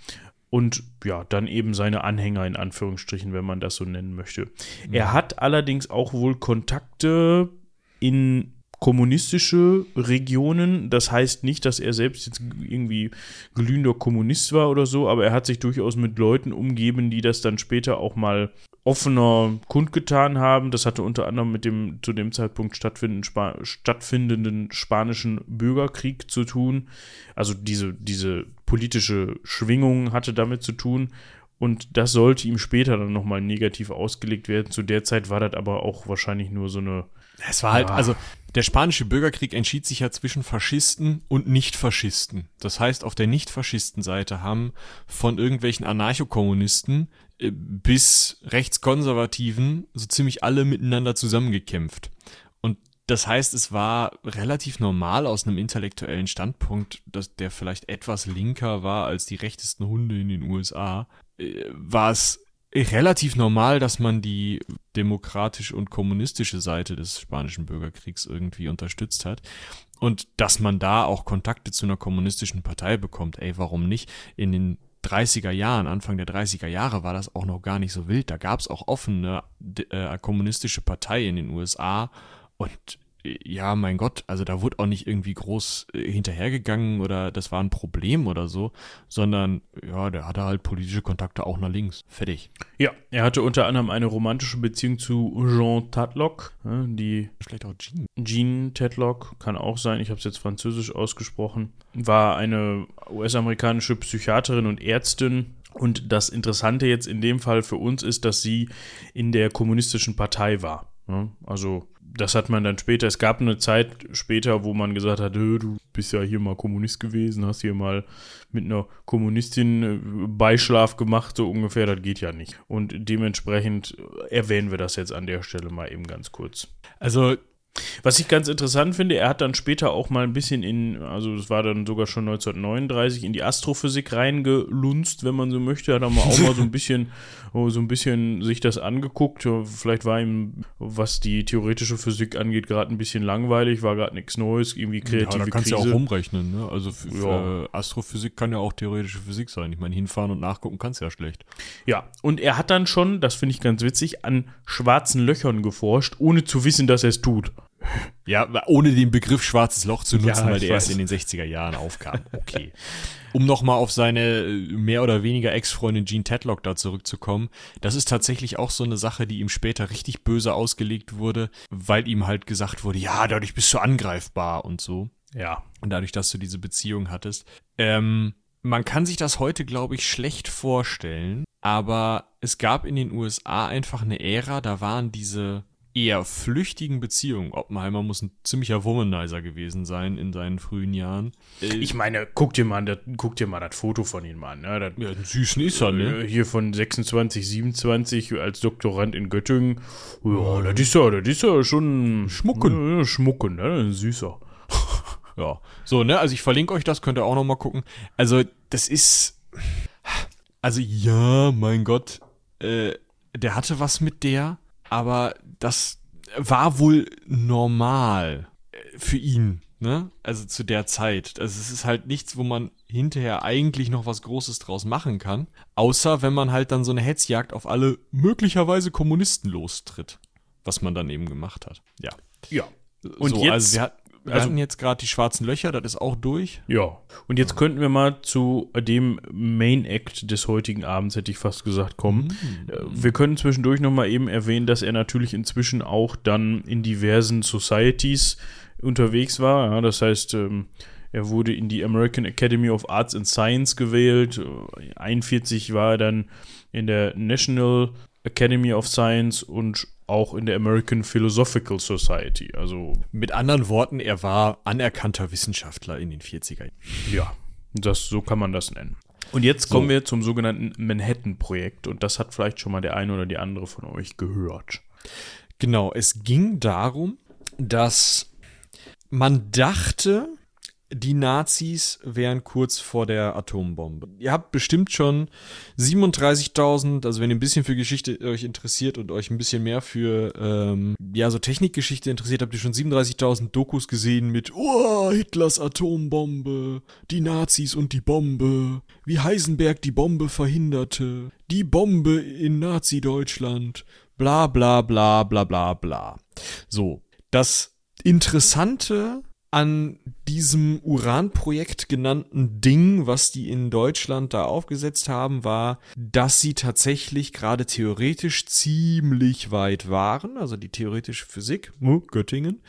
Und ja, dann eben seine Anhänger in Anführungsstrichen, wenn man das so nennen möchte. Mhm. Er hat allerdings auch wohl Kontakte in kommunistische Regionen. Das heißt nicht, dass er selbst jetzt irgendwie glühender Kommunist war oder so, aber er hat sich durchaus mit Leuten umgeben, die das dann später auch mal offener kundgetan haben. Das hatte unter anderem mit dem zu dem Zeitpunkt stattfindenden, Spa stattfindenden spanischen Bürgerkrieg zu tun. Also diese, diese politische Schwingung hatte damit zu tun. Und das sollte ihm später dann nochmal negativ ausgelegt werden. Zu der Zeit war das aber auch wahrscheinlich nur so eine. Es war halt, ja. also der spanische Bürgerkrieg entschied sich ja zwischen Faschisten und Nicht-Faschisten. Das heißt, auf der Nicht-Faschisten-Seite haben von irgendwelchen Anarchokommunisten äh, bis Rechtskonservativen so ziemlich alle miteinander zusammengekämpft. Und das heißt, es war relativ normal aus einem intellektuellen Standpunkt, dass der vielleicht etwas linker war als die rechtesten Hunde in den USA, äh, war es relativ normal, dass man die demokratische und kommunistische Seite des spanischen Bürgerkriegs irgendwie unterstützt hat. Und dass man da auch Kontakte zu einer kommunistischen Partei bekommt, ey, warum nicht? In den 30er Jahren, Anfang der 30er Jahre war das auch noch gar nicht so wild. Da gab es auch offene äh, kommunistische Partei in den USA und ja, mein Gott, also da wurde auch nicht irgendwie groß äh, hinterhergegangen oder das war ein Problem oder so, sondern ja, der hatte halt politische Kontakte auch nach links. Fertig. Ja, er hatte unter anderem eine romantische Beziehung zu Jean Tadlock, die. Vielleicht auch Jean. Jean Tadlock, kann auch sein, ich habe es jetzt französisch ausgesprochen, war eine US-amerikanische Psychiaterin und Ärztin, und das Interessante jetzt in dem Fall für uns ist, dass sie in der kommunistischen Partei war. Also das hat man dann später, es gab eine Zeit später, wo man gesagt hat, du bist ja hier mal Kommunist gewesen, hast hier mal mit einer Kommunistin äh, Beischlaf gemacht, so ungefähr, das geht ja nicht. Und dementsprechend erwähnen wir das jetzt an der Stelle mal eben ganz kurz. Also was ich ganz interessant finde, er hat dann später auch mal ein bisschen in, also es war dann sogar schon 1939, in die Astrophysik reingelunzt, wenn man so möchte. Hat er mal auch mal so ein bisschen, oh, so ein bisschen sich das angeguckt. Vielleicht war ihm, was die theoretische Physik angeht, gerade ein bisschen langweilig, war gerade nichts Neues, irgendwie kreative ja, da kannst Krise. ja auch rumrechnen, ne? Also ja. Astrophysik kann ja auch theoretische Physik sein. Ich meine, hinfahren und nachgucken kannst ja schlecht. Ja, und er hat dann schon, das finde ich ganz witzig, an schwarzen Löchern geforscht, ohne zu wissen, dass er es tut. Ja, ohne den Begriff schwarzes Loch zu nutzen, ja, weil der erst in den 60er Jahren aufkam. Okay. um nochmal auf seine äh, mehr oder weniger Ex-Freundin Jean Tedlock da zurückzukommen, das ist tatsächlich auch so eine Sache, die ihm später richtig böse ausgelegt wurde, weil ihm halt gesagt wurde, ja, dadurch bist du angreifbar und so. Ja. Und dadurch, dass du diese Beziehung hattest. Ähm, man kann sich das heute, glaube ich, schlecht vorstellen, aber es gab in den USA einfach eine Ära, da waren diese eher flüchtigen Beziehungen. Oppenheimer muss ein ziemlicher Womanizer gewesen sein in seinen frühen Jahren. Äh, ich meine, guck dir mal, das, guck dir mal das Foto von ihm an. Ne? Das, ja, einen süßen ist er, ne? Äh, hier von 26, 27 als Doktorand in Göttingen. Ja, das ist ja, das ist ja schon Schmucken. Ja, Schmucken, ne? Süßer. ja. So, ne? Also ich verlinke euch das, könnt ihr auch noch mal gucken. Also, das ist. Also, ja, mein Gott. Äh, der hatte was mit der aber das war wohl normal äh, für ihn, ne? Also zu der Zeit. Also es ist halt nichts, wo man hinterher eigentlich noch was Großes draus machen kann, außer wenn man halt dann so eine Hetzjagd auf alle möglicherweise Kommunisten lostritt, was man dann eben gemacht hat. Ja. Ja. Und so, jetzt, also wir, also, hatten jetzt gerade die schwarzen Löcher, das ist auch durch. Ja. Und jetzt könnten wir mal zu dem Main Act des heutigen Abends, hätte ich fast gesagt, kommen. Mhm. Wir können zwischendurch nochmal eben erwähnen, dass er natürlich inzwischen auch dann in diversen Societies unterwegs war. Ja, das heißt, ähm, er wurde in die American Academy of Arts and Science gewählt. 41 war er dann in der National Academy of Science und auch in der American Philosophical Society. Also mit anderen Worten, er war anerkannter Wissenschaftler in den 40er. Ja, das so kann man das nennen. Und jetzt kommen so. wir zum sogenannten Manhattan-Projekt und das hat vielleicht schon mal der eine oder die andere von euch gehört. Genau, es ging darum, dass man dachte, die Nazis wären kurz vor der Atombombe. Ihr habt bestimmt schon 37.000, also wenn ihr ein bisschen für Geschichte euch interessiert und euch ein bisschen mehr für ähm, ja so Technikgeschichte interessiert, habt ihr schon 37.000 Dokus gesehen mit oh, Hitlers Atombombe, die Nazis und die Bombe, wie Heisenberg die Bombe verhinderte, die Bombe in Nazi-Deutschland, bla bla bla bla bla bla. So, das Interessante an diesem Uranprojekt genannten Ding, was die in Deutschland da aufgesetzt haben, war, dass sie tatsächlich gerade theoretisch ziemlich weit waren, also die theoretische Physik, Göttingen,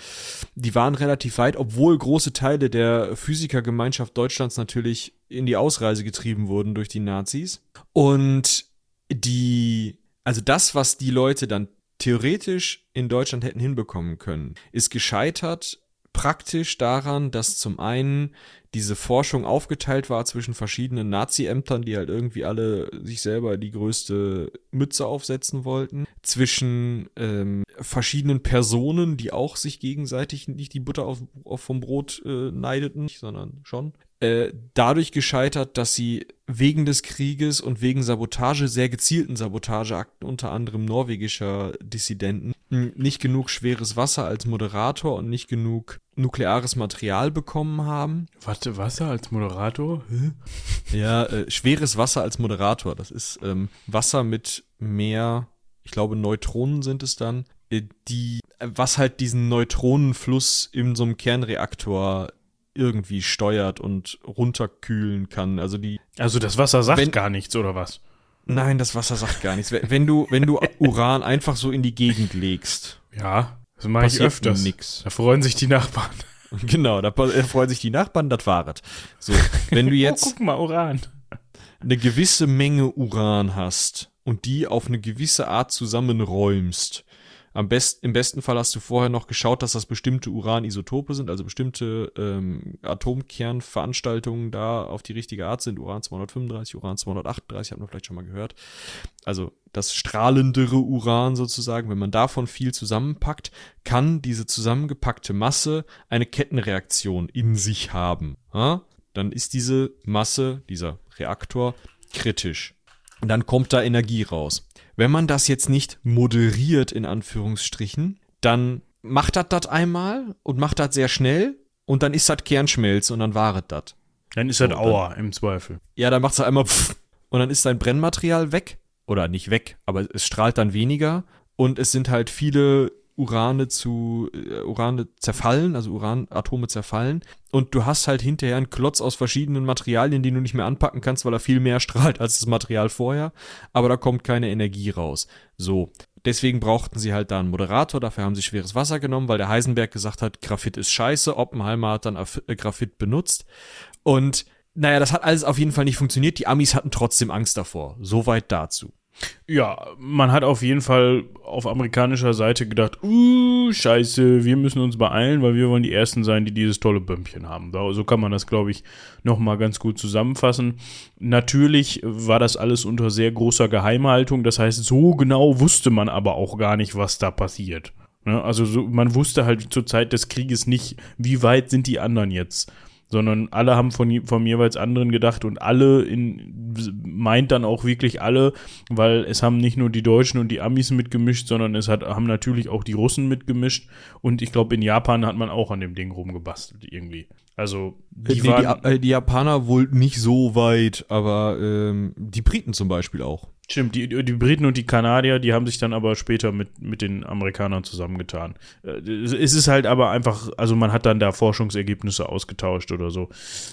die waren relativ weit, obwohl große Teile der Physikergemeinschaft Deutschlands natürlich in die Ausreise getrieben wurden durch die Nazis. Und die, also das, was die Leute dann theoretisch in Deutschland hätten hinbekommen können, ist gescheitert praktisch daran, dass zum einen diese Forschung aufgeteilt war zwischen verschiedenen Nazi-Ämtern, die halt irgendwie alle sich selber die größte Mütze aufsetzen wollten, zwischen ähm, verschiedenen Personen, die auch sich gegenseitig nicht die Butter auf, auf vom Brot äh, neideten, sondern schon. Äh, dadurch gescheitert, dass sie wegen des Krieges und wegen Sabotage, sehr gezielten Sabotageakten, unter anderem norwegischer Dissidenten, nicht genug schweres Wasser als Moderator und nicht genug nukleares Material bekommen haben. Warte, Wasser als Moderator? Hä? Ja, äh, schweres Wasser als Moderator. Das ist ähm, Wasser mit mehr, ich glaube, Neutronen sind es dann, äh, die, was halt diesen Neutronenfluss in so einem Kernreaktor irgendwie steuert und runterkühlen kann. Also die. Also das Wasser sagt wenn, gar nichts, oder was? Nein, das Wasser sagt gar nichts. Wenn du, wenn du Uran einfach so in die Gegend legst. Ja, das mache ich öfters. Nix. Da freuen sich die Nachbarn. Genau, da freuen sich die Nachbarn, das war es. So, wenn du jetzt. oh, guck mal, Uran. Eine gewisse Menge Uran hast und die auf eine gewisse Art zusammenräumst, am besten, Im besten Fall hast du vorher noch geschaut, dass das bestimmte Uranisotope sind, also bestimmte ähm, Atomkernveranstaltungen da auf die richtige Art sind. Uran 235, Uran 238, hat man vielleicht schon mal gehört. Also das strahlendere Uran sozusagen, wenn man davon viel zusammenpackt, kann diese zusammengepackte Masse eine Kettenreaktion in sich haben. Ja? Dann ist diese Masse, dieser Reaktor, kritisch. Und dann kommt da Energie raus. Wenn man das jetzt nicht moderiert, in Anführungsstrichen, dann macht das das einmal und macht das sehr schnell und dann ist das Kernschmelz und dann waret das. Dann ist das Aua im Zweifel. Ja, dann macht es einmal pff, und dann ist dein Brennmaterial weg. Oder nicht weg, aber es strahlt dann weniger und es sind halt viele Urane zu äh, Urane zerfallen, also Uranatome zerfallen und du hast halt hinterher einen Klotz aus verschiedenen Materialien, den du nicht mehr anpacken kannst, weil er viel mehr strahlt als das Material vorher, aber da kommt keine Energie raus. So, deswegen brauchten sie halt da einen Moderator, dafür haben sie schweres Wasser genommen, weil der Heisenberg gesagt hat, Graphit ist scheiße, Oppenheimer hat dann äh, Graphit benutzt und naja, das hat alles auf jeden Fall nicht funktioniert. Die Amis hatten trotzdem Angst davor. Soweit dazu. Ja, man hat auf jeden Fall auf amerikanischer Seite gedacht, uh, scheiße, wir müssen uns beeilen, weil wir wollen die Ersten sein, die dieses tolle Bömpchen haben. So kann man das, glaube ich, nochmal ganz gut zusammenfassen. Natürlich war das alles unter sehr großer Geheimhaltung, das heißt, so genau wusste man aber auch gar nicht, was da passiert. Ne? Also so, man wusste halt zur Zeit des Krieges nicht, wie weit sind die anderen jetzt sondern alle haben von, vom jeweils anderen gedacht und alle in, meint dann auch wirklich alle, weil es haben nicht nur die Deutschen und die Amis mitgemischt, sondern es hat, haben natürlich auch die Russen mitgemischt und ich glaube in Japan hat man auch an dem Ding rumgebastelt irgendwie. Also die, nee, waren, die, äh, die, Japaner wohl nicht so weit, aber ähm, die Briten zum Beispiel auch. Stimmt, die, die Briten und die Kanadier, die haben sich dann aber später mit, mit den Amerikanern zusammengetan. Äh, es ist halt aber einfach, also man hat dann da Forschungsergebnisse ausgetauscht oder so.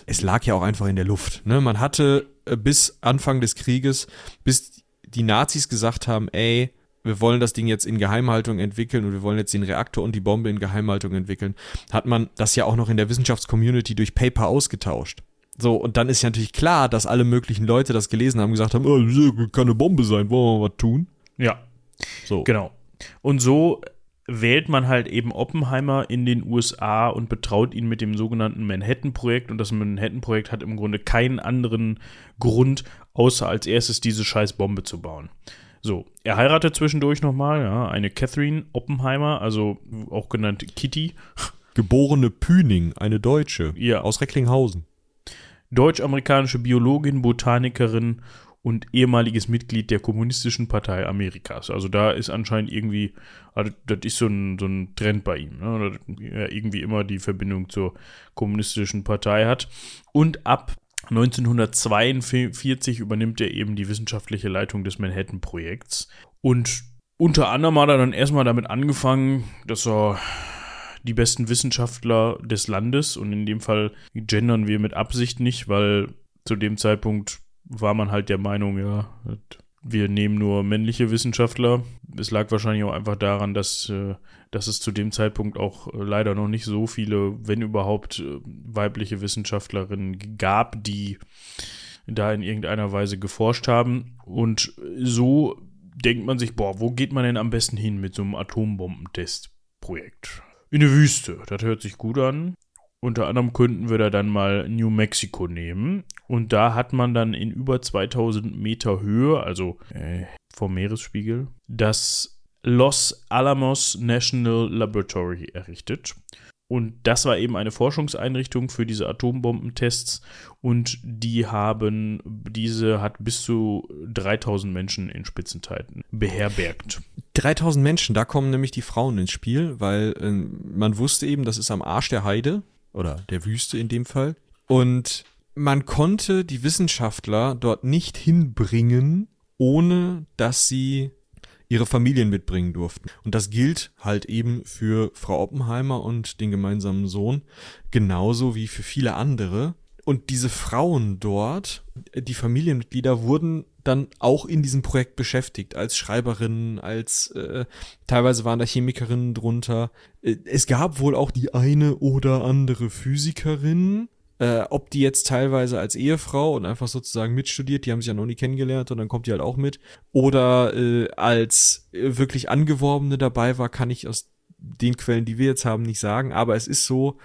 Es lag ja auch einfach in der Luft. Ne? Man hatte äh, bis Anfang des Krieges, bis die Nazis gesagt haben, ey, wir wollen das Ding jetzt in Geheimhaltung entwickeln und wir wollen jetzt den Reaktor und die Bombe in Geheimhaltung entwickeln, hat man das ja auch noch in der Wissenschaftscommunity durch Paper ausgetauscht. So, und dann ist ja natürlich klar, dass alle möglichen Leute das gelesen haben und gesagt haben, oh, das kann eine Bombe sein, wollen wir was tun? Ja. So. Genau. Und so wählt man halt eben Oppenheimer in den USA und betraut ihn mit dem sogenannten Manhattan-Projekt. Und das Manhattan-Projekt hat im Grunde keinen anderen Grund, außer als erstes diese scheiß Bombe zu bauen. So, er heiratet zwischendurch nochmal, ja, eine Catherine Oppenheimer, also auch genannt Kitty. geborene Püning, eine Deutsche Ja. aus Recklinghausen. Deutsch-amerikanische Biologin, Botanikerin und ehemaliges Mitglied der Kommunistischen Partei Amerikas. Also da ist anscheinend irgendwie, also das ist so ein, so ein Trend bei ihm, ne? dass er irgendwie immer die Verbindung zur Kommunistischen Partei hat. Und ab 1942 übernimmt er eben die wissenschaftliche Leitung des Manhattan-Projekts. Und unter anderem hat er dann erstmal damit angefangen, dass er die besten Wissenschaftler des Landes und in dem Fall gendern wir mit Absicht nicht, weil zu dem Zeitpunkt war man halt der Meinung, ja, wir nehmen nur männliche Wissenschaftler. Es lag wahrscheinlich auch einfach daran, dass, äh, dass es zu dem Zeitpunkt auch äh, leider noch nicht so viele, wenn überhaupt, äh, weibliche Wissenschaftlerinnen gab, die da in irgendeiner Weise geforscht haben. Und so denkt man sich, boah, wo geht man denn am besten hin mit so einem Atombombentestprojekt? In eine Wüste. Das hört sich gut an. Unter anderem könnten wir da dann mal New Mexico nehmen. Und da hat man dann in über 2000 Meter Höhe, also äh, vom Meeresspiegel, das Los Alamos National Laboratory errichtet. Und das war eben eine Forschungseinrichtung für diese Atombombentests. Und die haben, diese hat bis zu 3000 Menschen in Spitzenzeiten beherbergt. 3000 Menschen, da kommen nämlich die Frauen ins Spiel, weil äh, man wusste eben, das ist am Arsch der Heide oder der Wüste in dem Fall. Und man konnte die Wissenschaftler dort nicht hinbringen, ohne dass sie ihre Familien mitbringen durften. Und das gilt halt eben für Frau Oppenheimer und den gemeinsamen Sohn, genauso wie für viele andere. Und diese Frauen dort, die Familienmitglieder, wurden dann auch in diesem Projekt beschäftigt, als Schreiberinnen, als äh, teilweise waren da Chemikerinnen drunter. Äh, es gab wohl auch die eine oder andere Physikerin, äh, ob die jetzt teilweise als Ehefrau und einfach sozusagen mitstudiert, die haben sich ja noch nie kennengelernt und dann kommt die halt auch mit, oder äh, als äh, wirklich Angeworbene dabei war, kann ich aus den Quellen, die wir jetzt haben, nicht sagen. Aber es ist so,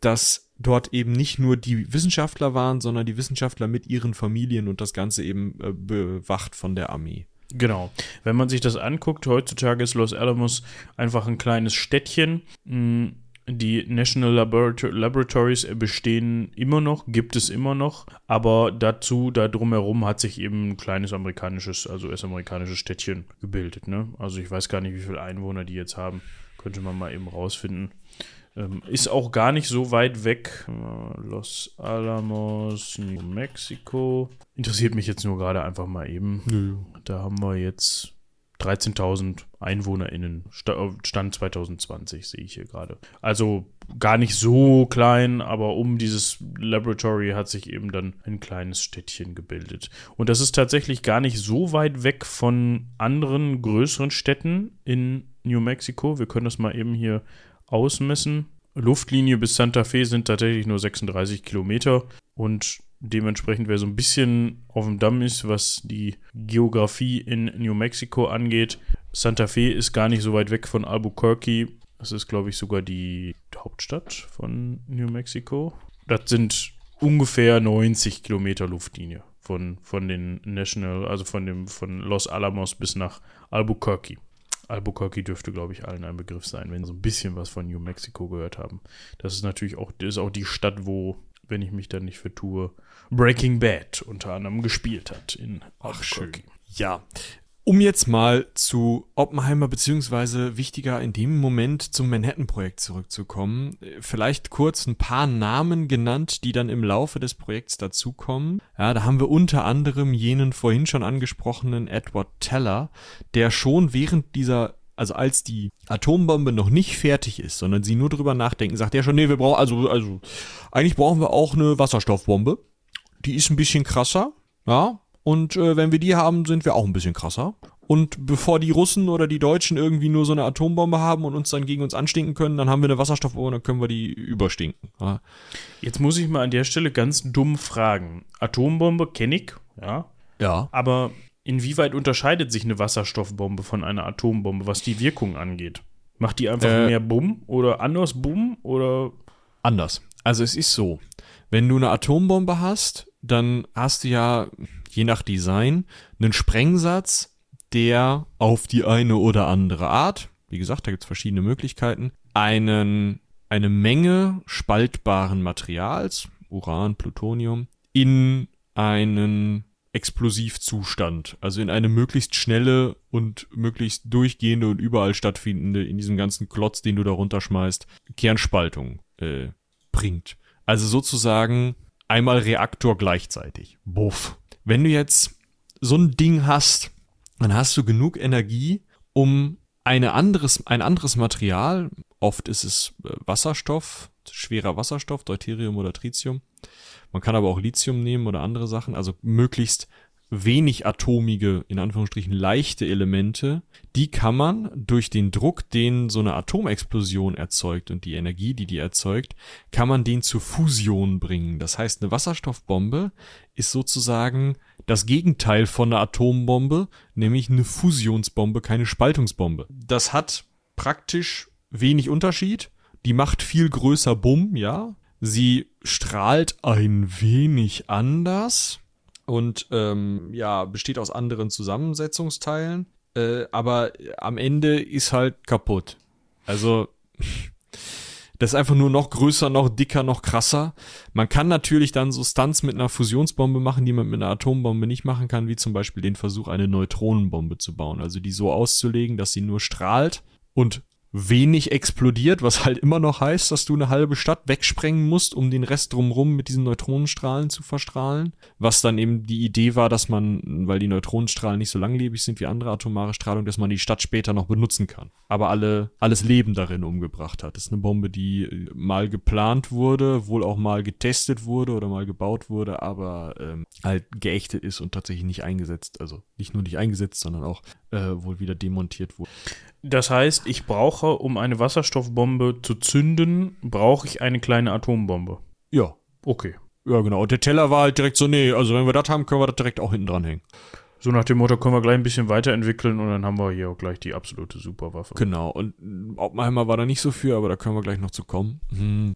dass dort eben nicht nur die Wissenschaftler waren, sondern die Wissenschaftler mit ihren Familien und das Ganze eben äh, bewacht von der Armee. Genau. Wenn man sich das anguckt, heutzutage ist Los Alamos einfach ein kleines Städtchen. Mm, Die National Laborator Laboratories bestehen immer noch, gibt es immer noch, aber dazu, da drumherum hat sich eben ein kleines amerikanisches, also US-amerikanisches Städtchen gebildet. Ne? Also ich weiß gar nicht, wie viele Einwohner die jetzt haben. Könnte man mal eben rausfinden. Ähm, ist auch gar nicht so weit weg. Los Alamos, New Mexico. Interessiert mich jetzt nur gerade einfach mal eben. Nö. Da haben wir jetzt 13.000 EinwohnerInnen. Sta- Stand 2020 sehe ich hier gerade. Also gar nicht so klein, aber um dieses Laboratory hat sich eben dann ein kleines Städtchen gebildet. Und das ist tatsächlich gar nicht so weit weg von anderen größeren Städten in New Mexico. Wir können das mal eben hier ausmessen. Luftlinie bis Santa Fe sind tatsächlich nur 36 Kilometer und dementsprechend, wer so ein bisschen auf dem Damm ist, was die Geografie in New Mexico angeht, Santa Fe ist gar nicht so weit weg von Albuquerque. Das ist, glaube ich, sogar die Hauptstadt von New Mexico. Das sind ungefähr 90 Kilometer Luftlinie von, von den National, also von dem von Los Alamos bis nach Albuquerque. Albuquerque dürfte, glaube ich, allen ein Begriff sein, wenn sie so ein bisschen was von New Mexico gehört haben. Das ist natürlich auch, ist auch die Stadt, wo, wenn ich mich dann nicht vertue, Breaking Bad unter anderem gespielt hat in Albuquerque. Ja. Um jetzt mal zu Oppenheimer beziehungsweise wichtiger in dem Moment zum Manhattan-Projekt zurückzukommen, vielleicht kurz ein paar Namen genannt, die dann im Laufe des Projekts dazukommen. Ja, da haben wir unter anderem jenen vorhin schon angesprochenen Edward Teller, der schon während dieser also als die Atombombe noch nicht fertig ist, sondern sie nur drüber nachdenken, sagt er schon, nee, wir brauchen, also, also, eigentlich brauchen wir auch eine Wasserstoffbombe. Die ist ein bisschen krasser, ja, und äh, wenn wir die haben, sind wir auch ein bisschen krasser. Und bevor die Russen oder die Deutschen irgendwie nur so eine Atombombe haben und uns dann gegen uns anstinken können, dann haben wir eine Wasserstoffbombe und dann können wir die überstinken. Ja. Jetzt muss ich mal an der Stelle ganz dumm fragen. Atombombe kenne ich, ja, ja. aber inwieweit unterscheidet sich eine Wasserstoffbombe von einer Atombombe, was die Wirkung angeht? Macht die einfach Äh. mehr Bumm oder anders Bumm oder Anders. Also es ist so, wenn du eine Atombombe hast, dann hast du ja, je nach Design, einen Sprengsatz, der auf die eine oder andere Art, wie gesagt, da gibt es verschiedene Möglichkeiten, einen eine Menge spaltbaren Materials, Uran, Plutonium, in einen Explosivzustand, also in eine möglichst schnelle und möglichst durchgehende und überall stattfindende, in diesem ganzen Klotz, den du da runterschmeißt, Kernspaltung äh, bringt. Also sozusagen einmal Reaktor gleichzeitig. Buff. Wenn du jetzt so ein Ding hast, dann hast du genug Energie, um eine anderes, ein anderes Material, oft ist es äh, Wasserstoff, schwerer Wasserstoff, Deuterium oder Tritium. Man kann aber auch Lithium nehmen oder andere Sachen, also möglichst wenig atomige, in Anführungsstrichen leichte Elemente, die kann man durch den Druck, den so eine Atomexplosion erzeugt und die Energie, die die erzeugt, kann man den zur Fusion bringen. Das heißt, eine Wasserstoffbombe ist sozusagen das Gegenteil von einer Atombombe, nämlich eine Fusionsbombe, keine Spaltungsbombe. Das hat praktisch wenig Unterschied. Die macht viel größer Bumm, ja. Sie strahlt ein wenig anders und ähm, ja, besteht aus anderen Zusammensetzungsteilen. Äh, aber am Ende ist halt kaputt. Also das ist einfach nur noch größer, noch dicker, noch krasser. Man kann natürlich dann so Stunts mit einer Fusionsbombe machen, die man mit einer Atombombe nicht machen kann, wie zum Beispiel den Versuch, eine Neutronenbombe zu bauen. Also die so auszulegen, dass sie nur strahlt und wenig explodiert, was halt immer noch heißt, dass du eine halbe Stadt wegsprengen musst, um den Rest drumrum mit diesen Neutronenstrahlen zu verstrahlen. Was dann eben die Idee war, dass man, weil die Neutronenstrahlen nicht so langlebig sind wie andere atomare Strahlung, dass man die Stadt später noch benutzen kann. Aber alle, alles Leben darin umgebracht hat. Das ist eine Bombe, die äh, mal geplant wurde, wohl auch mal getestet wurde oder mal gebaut wurde, aber ähm, halt geächtet ist und tatsächlich nicht eingesetzt. Also nicht nur nicht eingesetzt, sondern auch äh, wohl wieder demontiert wurde. Das heißt, ich brauche, um eine Wasserstoffbombe zu zünden, brauche ich eine kleine Atombombe. Ja. Okay. Ja, genau. Und der Teller war halt direkt so, nee, also wenn wir das haben, können wir das direkt auch hinten dran hängen. So nach dem Motto können wir gleich ein bisschen weiterentwickeln und dann haben wir hier auch gleich die absolute Superwaffe. Genau. Und Oppenheimer war da nicht so für, aber da können wir gleich noch zu kommen. Hm.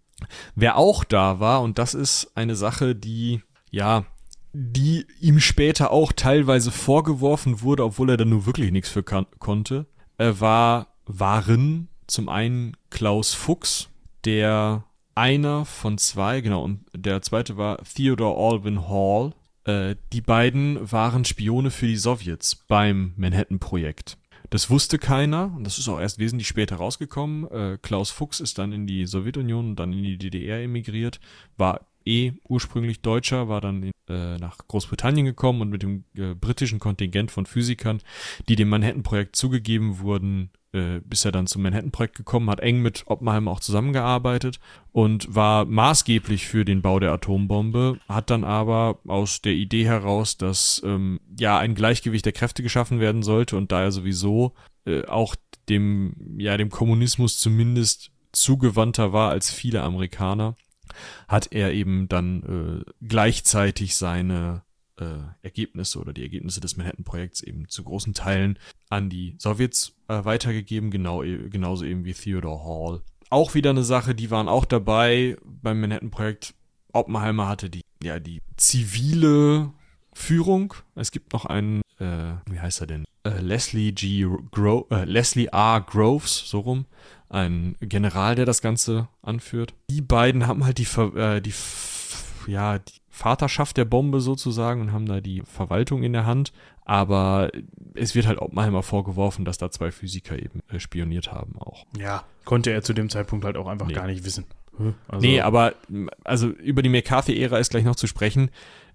Wer auch da war, und das ist eine Sache, die, ja, die ihm später auch teilweise vorgeworfen wurde, obwohl er da nur wirklich nichts für konnte, äh, war, waren zum einen Klaus Fuchs, der einer von zwei, genau, und der zweite war Theodore Alvin Hall. Äh, die beiden waren Spione für die Sowjets beim Manhattan-Projekt. Das wusste keiner und das ist auch erst wesentlich später rausgekommen. Äh, Klaus Fuchs ist dann in die Sowjetunion und dann in die DDR emigriert, war eh ursprünglich Deutscher, war dann äh, nach Großbritannien gekommen und mit dem äh, britischen Kontingent von Physikern, die dem Manhattan-Projekt zugegeben wurden, äh, bis er dann zum Manhattan-Projekt gekommen hat, eng mit Oppenheimer auch zusammengearbeitet und war maßgeblich für den Bau der Atombombe, hat dann aber aus der Idee heraus, dass ähm, ja ein Gleichgewicht der Kräfte geschaffen werden sollte und da er sowieso äh, auch dem ja dem Kommunismus zumindest zugewandter war als viele Amerikaner, hat er eben dann äh, gleichzeitig seine äh, Ergebnisse oder die Ergebnisse des Manhattan-Projekts eben zu großen Teilen an die Sowjets äh, weitergegeben, genau, e, genauso eben wie Theodore Hall. Auch wieder eine Sache, die waren auch dabei beim Manhattan-Projekt. Oppenheimer hatte die, ja, die zivile Führung. Es gibt noch einen, äh, wie heißt er denn? Äh, Leslie G. Gro äh, Leslie R. Groves, so rum, ein General, der das Ganze anführt. Die beiden haben halt die, äh, die, ja, die Vaterschaft der Bombe sozusagen und haben da die Verwaltung in der Hand. Aber es wird halt Oppenheimer vorgeworfen, dass da zwei Physiker eben äh, spioniert haben auch. Ja, konnte er zu dem Zeitpunkt halt auch einfach nee. gar nicht wissen. Also nee, aber also über die McCarthy-Ära ist gleich noch zu sprechen.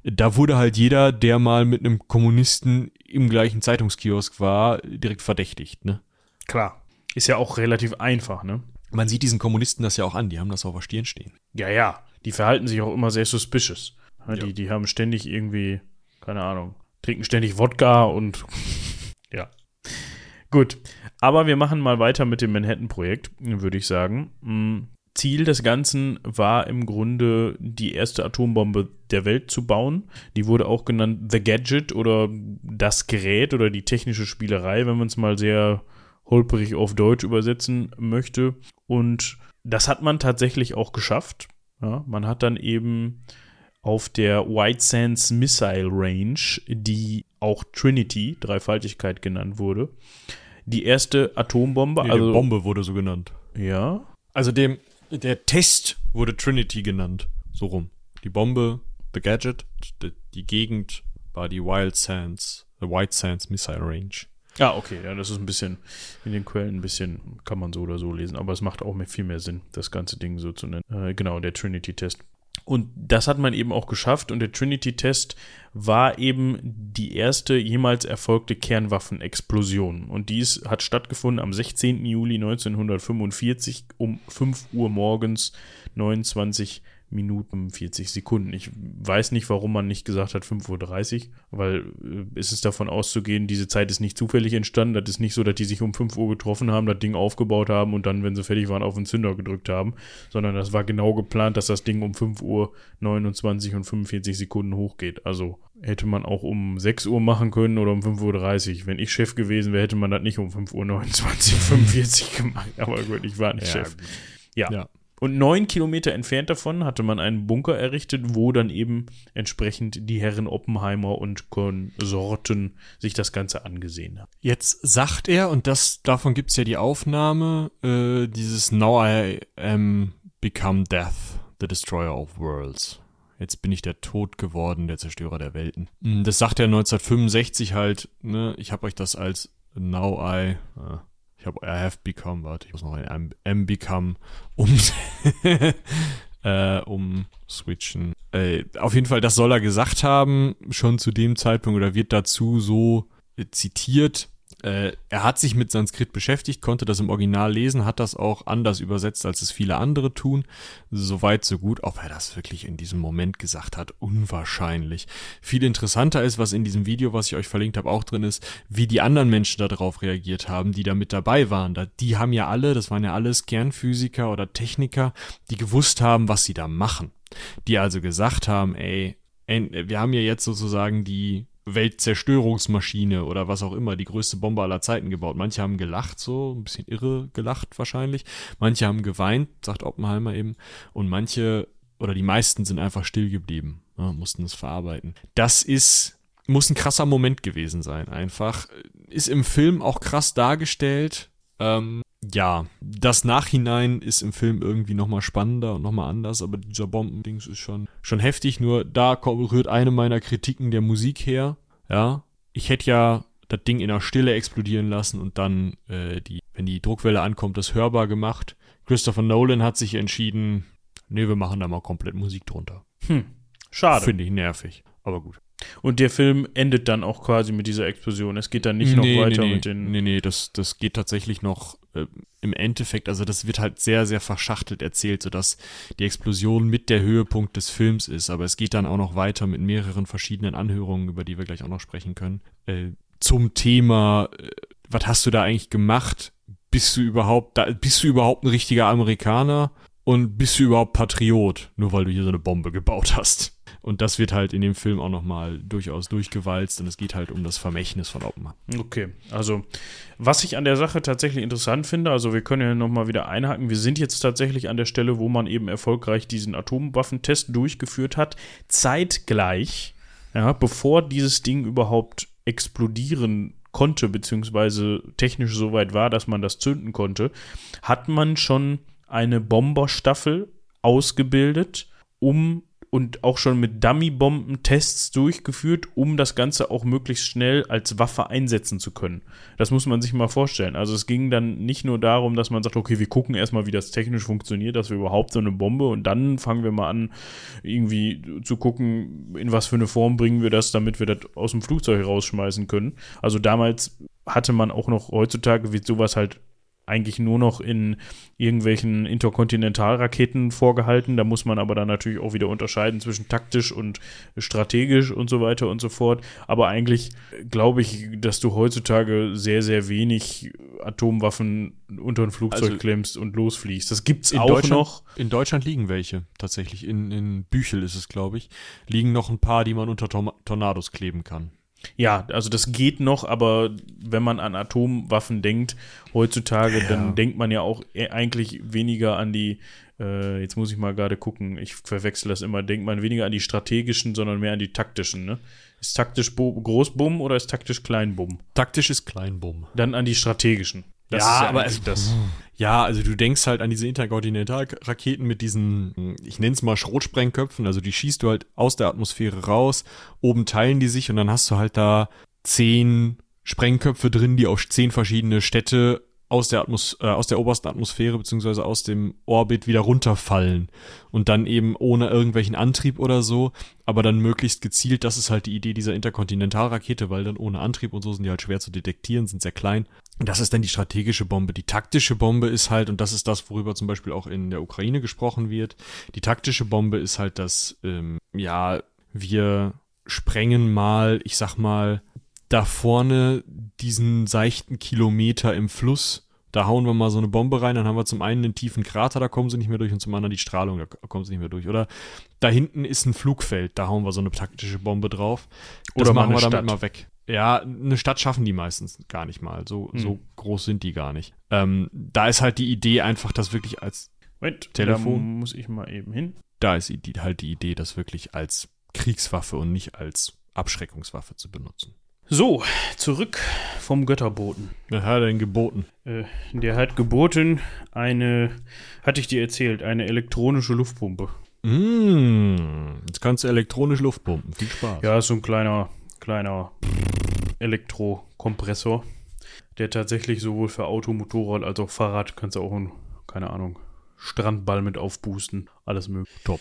Da wurde halt jeder, der mal mit einem Kommunisten im gleichen Zeitungskiosk war, direkt verdächtigt, ne? Klar. Ist ja auch relativ einfach, ne? Man sieht diesen Kommunisten das ja auch an, die haben das auf der Stirn stehen. Ja, ja. Die verhalten sich auch immer sehr suspicious. Ja, die, die haben ständig irgendwie, keine Ahnung, trinken ständig Wodka und ja. Gut. Aber wir machen mal weiter mit dem Manhattan-Projekt, würde ich sagen. Ziel des Ganzen war im Grunde, die erste Atombombe der Welt zu bauen. Die wurde auch genannt The Gadget oder das Gerät oder die technische Spielerei, wenn man es mal sehr holperig auf Deutsch übersetzen möchte. Und das hat man tatsächlich auch geschafft. Ja, man hat dann eben auf der White Sands Missile Range, die auch Trinity, Dreifaltigkeit genannt wurde, die erste Atombombe. Nee, also Bombe wurde so genannt. Ja. Also dem Der Test wurde Trinity genannt. So rum. Die Bombe, The Gadget, die, die Gegend war die Wild Sands, The White Sands Missile Range. Ja, okay, ja, das ist ein bisschen in den Quellen ein bisschen, kann man so oder so lesen, aber es macht auch viel mehr Sinn, das ganze Ding so zu nennen. Äh, genau, der Trinity-Test. Und das hat man eben auch geschafft und der Trinity-Test war eben die erste jemals erfolgte Kernwaffenexplosion. Und dies hat stattgefunden am 16. Juli 1945 um 5 Uhr morgens, 29 Minuten 40 Sekunden. Ich weiß nicht, warum man nicht gesagt hat 5.30 Uhr, weil äh, es ist davon auszugehen, diese Zeit ist nicht zufällig entstanden. Das ist nicht so, dass die sich um 5 Uhr getroffen haben, das Ding aufgebaut haben und dann, wenn sie fertig waren, auf den Zünder gedrückt haben, sondern das war genau geplant, dass das Ding um 5 Uhr 29 und 45 Sekunden hochgeht. Also hätte man auch um 6 Uhr machen können oder um 5.30 Uhr. Wenn ich Chef gewesen wäre, hätte man das nicht um 5 Uhr 29, 45 gemacht. Aber gut, ich war nicht ja, Chef. Ja. ja. Und neun Kilometer entfernt davon hatte man einen Bunker errichtet, wo dann eben entsprechend die Herren Oppenheimer und Konsorten sich das Ganze angesehen haben. Jetzt sagt er, und das davon gibt es ja die Aufnahme, äh, dieses Now I am become death, the destroyer of worlds. Jetzt bin ich der Tod geworden, der Zerstörer der Welten. Hm, das sagt er 1965 halt, ne, ich habe euch das als Now I, äh, habe I have become, warte, ich muss noch ein M become um, äh, um switchen. Äh, auf jeden Fall, das soll er gesagt haben, schon zu dem Zeitpunkt oder wird dazu so zitiert. Äh, er hat sich mit Sanskrit beschäftigt, konnte das im Original lesen, hat das auch anders übersetzt, als es viele andere tun. Soweit, so gut. Ob er das wirklich in diesem Moment gesagt hat, unwahrscheinlich. Viel interessanter ist, was in diesem Video, was ich euch verlinkt habe, auch drin ist, wie die anderen Menschen darauf reagiert haben, die da mit dabei waren. Da, die haben ja alle, das waren ja alles Kernphysiker oder Techniker, die gewusst haben, was sie da machen. Die also gesagt haben, ey, wir haben ja jetzt sozusagen die Weltzerstörungsmaschine oder was auch immer, die größte Bombe aller Zeiten gebaut. Manche haben gelacht, so ein bisschen irre gelacht wahrscheinlich. Manche haben geweint, sagt Oppenheimer eben. Und manche oder die meisten sind einfach still geblieben, ja, mussten es verarbeiten. Das ist, muss ein krasser Moment gewesen sein, einfach. Ist im Film auch krass dargestellt. Ähm, ja, das Nachhinein ist im Film irgendwie nochmal spannender und nochmal anders, aber dieser Bombendings ist schon, schon heftig. Nur da rührt eine meiner Kritiken der Musik her. Ja, ich hätte ja das Ding in der Stille explodieren lassen und dann, äh, die, wenn die Druckwelle ankommt, das hörbar gemacht. Christopher Nolan hat sich entschieden, nee, wir machen da mal komplett Musik drunter. Hm, schade. Finde ich nervig, aber gut. Und der Film endet dann auch quasi mit dieser Explosion. Es geht dann nicht nee, noch weiter nee, nee. mit den. Nee, nee, das, das geht tatsächlich noch äh, im Endeffekt, also das wird halt sehr, sehr verschachtelt erzählt, sodass die Explosion mit der Höhepunkt des Films ist. Aber es geht dann auch noch weiter mit mehreren verschiedenen Anhörungen, über die wir gleich auch noch sprechen können. Äh, zum Thema, äh, was hast du da eigentlich gemacht? Bist du überhaupt, da, bist du überhaupt ein richtiger Amerikaner? Und bist du überhaupt Patriot, nur weil du hier so eine Bombe gebaut hast? Und das wird halt in dem Film auch nochmal durchaus durchgewalzt und es geht halt um das Vermächtnis von Oppenheimer. Okay, also was ich an der Sache tatsächlich interessant finde, also wir können ja nochmal wieder einhaken, wir sind jetzt tatsächlich an der Stelle, wo man eben erfolgreich diesen Atomwaffentest durchgeführt hat, zeitgleich, ja, bevor dieses Ding überhaupt explodieren konnte, beziehungsweise technisch so weit war, dass man das zünden konnte, hat man schon eine Bomberstaffel ausgebildet, um und auch schon mit Dummy-Bomben Tests durchgeführt, um das Ganze auch möglichst schnell als Waffe einsetzen zu können. Das muss man sich mal vorstellen. Also es ging dann nicht nur darum, dass man sagt, okay, wir gucken erstmal, wie das technisch funktioniert, dass wir überhaupt so eine Bombe und dann fangen wir mal an, irgendwie zu gucken, in was für eine Form bringen wir das, damit wir das aus dem Flugzeug rausschmeißen können. Also damals hatte man auch noch, heutzutage wird sowas halt eigentlich nur noch in irgendwelchen Interkontinentalraketen vorgehalten. Da muss man aber dann natürlich auch wieder unterscheiden zwischen taktisch und strategisch und so weiter und so fort. Aber eigentlich glaube ich, dass du heutzutage sehr, sehr wenig Atomwaffen unter ein Flugzeug also, klemmst und losfliegst. Das gibt es auch noch. In Deutschland liegen welche, tatsächlich. In, in Büchel ist es, glaube ich. Liegen noch ein paar, die man unter Tornados kleben kann. Ja, also das geht noch, aber wenn man an Atomwaffen denkt, heutzutage, ja. dann denkt man ja auch e-, eigentlich weniger an die, äh, jetzt muss ich mal gerade gucken, ich verwechsel das immer, denkt man weniger an die strategischen, sondern mehr an die taktischen, ne? Ist taktisch Großbumm oder ist taktisch Kleinbumm? Taktisch ist Kleinbumm. Dann an die strategischen. Das ja, ja aber es, das. Ja, also du denkst halt an diese Interkontinentalraketen mit diesen, ich nenne es mal Schrotsprengköpfen, also die schießt du halt aus der Atmosphäre raus, oben teilen die sich und dann hast du halt da zehn Sprengköpfe drin, die auf zehn verschiedene Städte aus der, Atmos äh, aus der obersten Atmosphäre beziehungsweise aus dem Orbit wieder runterfallen und dann eben ohne irgendwelchen Antrieb oder so, aber dann möglichst gezielt, das ist halt die Idee dieser Interkontinentalrakete, weil dann ohne Antrieb und so sind die halt schwer zu detektieren, sind sehr klein. Das ist dann die strategische Bombe. Die taktische Bombe ist halt, und das ist das, worüber zum Beispiel auch in der Ukraine gesprochen wird, die taktische Bombe ist halt das, ähm, ja, wir sprengen mal, ich sag mal, da vorne diesen seichten Kilometer im Fluss, da hauen wir mal so eine Bombe rein, dann haben wir zum einen einen tiefen Krater, da kommen sie nicht mehr durch und zum anderen die Strahlung, da kommen sie nicht mehr durch. Oder da hinten ist ein Flugfeld, da hauen wir so eine taktische Bombe drauf. Das Oder machen wir damit Stadt. mal weg. Ja, eine Stadt schaffen die meistens gar nicht mal. So, hm. so groß sind die gar nicht. Ähm, da ist halt die Idee einfach, das wirklich als Moment, Telefon. muss ich mal eben hin. Da ist halt die Idee, das wirklich als Kriegswaffe und nicht als Abschreckungswaffe zu benutzen. So, zurück vom Götterboten. Was hat er denn geboten? Äh, der hat geboten eine, hatte ich dir erzählt, eine elektronische Luftpumpe. Mmh, jetzt kannst du elektronisch Luftpumpen. Viel Spaß. Ja, ist so ein kleiner, kleiner Elektrokompressor, der tatsächlich sowohl für Auto, Motorrad als auch Fahrrad kannst du auch, in, keine Ahnung, Strandball mit aufboosten. Alles möglich. Top.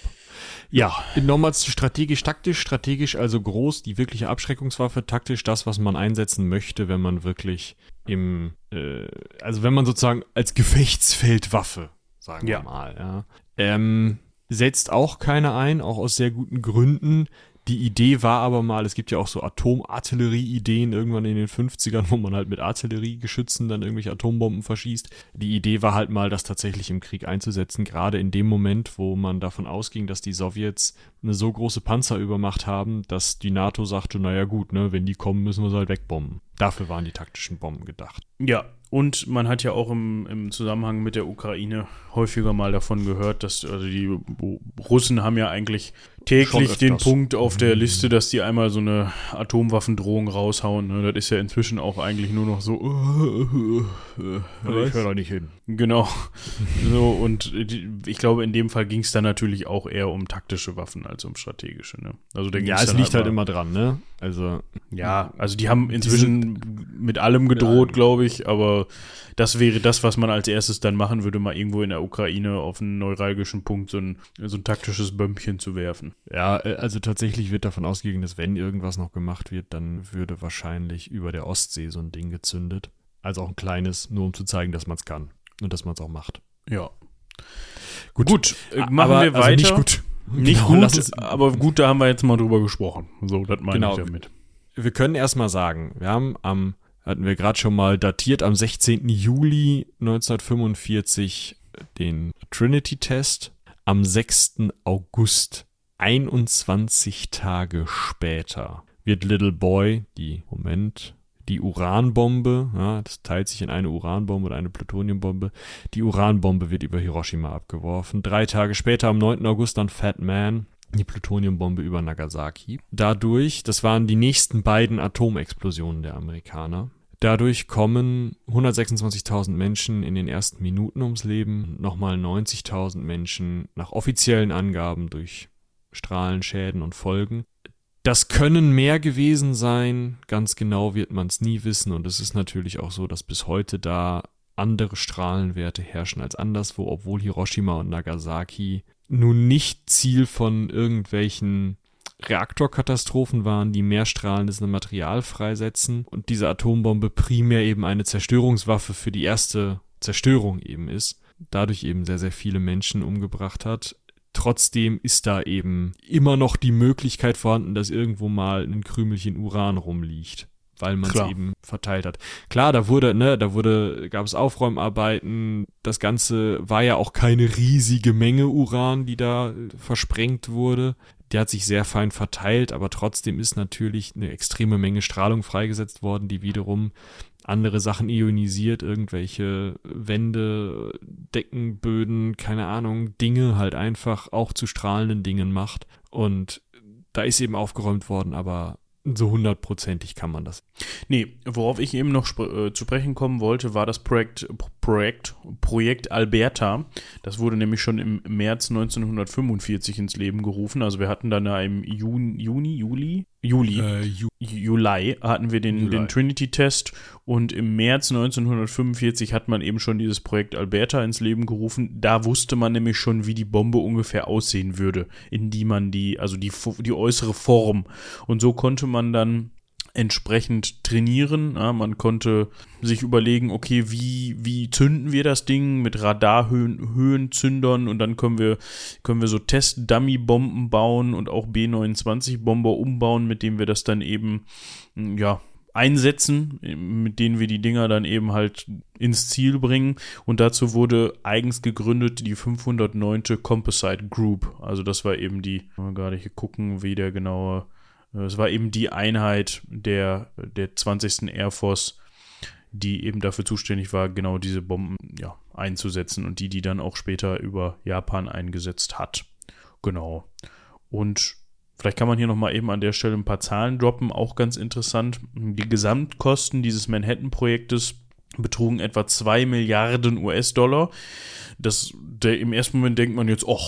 Ja, nochmal strategisch-taktisch. Strategisch also groß, die wirkliche Abschreckungswaffe. Taktisch das, was man einsetzen möchte, wenn man wirklich im, äh, also wenn man sozusagen als Gefechtsfeldwaffe, sagen ja. wir mal, ja. Ähm, setzt auch keine ein, auch aus sehr guten Gründen. Die Idee war aber mal, es gibt ja auch so Atomartillerie-Ideen irgendwann in den 50ern, wo man halt mit Artilleriegeschützen dann irgendwelche Atombomben verschießt. Die Idee war halt mal, das tatsächlich im Krieg einzusetzen, gerade in dem Moment, wo man davon ausging, dass die Sowjets eine so große Panzerübermacht haben, dass die NATO sagte, naja gut, ne, wenn die kommen, müssen wir sie halt wegbomben. Dafür waren die taktischen Bomben gedacht. Ja, und man hat ja auch im, im Zusammenhang mit der Ukraine häufiger mal davon gehört, dass also die Russen haben ja eigentlich täglich den Punkt auf der mhm. Liste, dass die einmal so eine Atomwaffendrohung raushauen. Ne? Das ist ja inzwischen auch eigentlich nur noch so. ich höre da nicht hin. Genau. so, und ich glaube, in dem Fall ging es dann natürlich auch eher um taktische Waffen als um strategische. Ne? Also ja, es liegt halt, halt immer dran, ne? Also. Ja, also die haben inzwischen mit allem gedroht, glaube ich, aber das wäre das, was man als erstes dann machen würde, mal irgendwo in der Ukraine auf einen neuralgischen Punkt so ein, so ein taktisches Bömpchen zu werfen. Ja, äh, also tatsächlich wird davon ausgegangen, dass wenn irgendwas noch gemacht wird, dann würde wahrscheinlich über der Ostsee so ein Ding gezündet. Also auch ein kleines, nur um zu zeigen, dass man es kann und dass man es auch macht. Ja. Gut, gut äh, machen aber, wir weiter. Also nicht gut. Nicht genau, gut, uns, aber gut, da haben wir jetzt mal drüber gesprochen. So, das meine genau. ich damit. Wir können erstmal sagen, wir haben am hatten wir gerade schon mal datiert am 16. Juli 1945 den Trinity-Test. Am 6. August, 21 Tage später, wird Little Boy, die, Moment, die Uranbombe, ja, das teilt sich in eine Uranbombe und eine Plutoniumbombe. Die Uranbombe wird über Hiroshima abgeworfen. Drei Tage später, am 9. August, dann Fat Man, die Plutoniumbombe über Nagasaki. Dadurch, das waren die nächsten beiden Atomexplosionen der Amerikaner. Dadurch kommen 126.000 Menschen in den ersten Minuten ums Leben, nochmal 90.000 Menschen nach offiziellen Angaben durch Strahlenschäden und Folgen. Das können mehr gewesen sein, ganz genau wird man es nie wissen. Und es ist natürlich auch so, dass bis heute da andere Strahlenwerte herrschen als anderswo, obwohl Hiroshima und Nagasaki nun nicht Ziel von irgendwelchen Reaktorkatastrophen waren, die mehr strahlendes Material freisetzen. Und diese Atombombe primär eben eine Zerstörungswaffe für die erste Zerstörung eben ist, dadurch eben sehr, sehr viele Menschen umgebracht hat. Trotzdem ist da eben immer noch die Möglichkeit vorhanden, dass irgendwo mal ein Krümelchen Uran rumliegt weil man es eben verteilt hat. Klar, da wurde, ne, da wurde, gab es Aufräumarbeiten. Das Ganze war ja auch keine riesige Menge Uran, die da versprengt wurde der hat sich sehr fein verteilt, aber trotzdem ist natürlich eine extreme Menge Strahlung freigesetzt worden, die wiederum andere Sachen ionisiert, irgendwelche Wände, Deckenböden, keine Ahnung, Dinge halt einfach auch zu strahlenden Dingen macht. Und da ist eben aufgeräumt worden, aber so hundertprozentig kann man das. Nee, worauf ich eben noch sp äh, zu sprechen kommen wollte, war das Projekt Projekt, Projekt Alberta. Das wurde nämlich schon im März 1945 ins Leben gerufen. Also wir hatten dann da im Juni, Juni Juli, Juli, äh, Ju Juli hatten wir den, den Trinity-Test und im März 1945 hat man eben schon dieses Projekt Alberta ins Leben gerufen. Da wusste man nämlich schon, wie die Bombe ungefähr aussehen würde, in die man die, also die, die äußere Form. Und so konnte man dann entsprechend trainieren. Ja, man konnte sich überlegen, okay, wie, wie zünden wir das Ding mit Radarhöhenzündern und dann können wir, können wir so Test-Dummy-Bomben bauen und auch B-29-Bomber umbauen, mit denen wir das dann eben, ja, einsetzen, mit denen wir die Dinger dann eben halt ins Ziel bringen. Und dazu wurde eigens gegründet die 509. Composite Group. Also das war eben die, mal gerade hier gucken, wie der genaue es war eben die Einheit der, der 20. Air Force, die eben dafür zuständig war, genau diese Bomben ja, einzusetzen und die, die dann auch später über Japan eingesetzt hat. Genau. Und vielleicht kann man hier nochmal eben an der Stelle ein paar Zahlen droppen, auch ganz interessant. Die Gesamtkosten dieses Manhattan-Projektes betrugen etwa 2 Milliarden US-Dollar. Im ersten Moment denkt man jetzt, oh,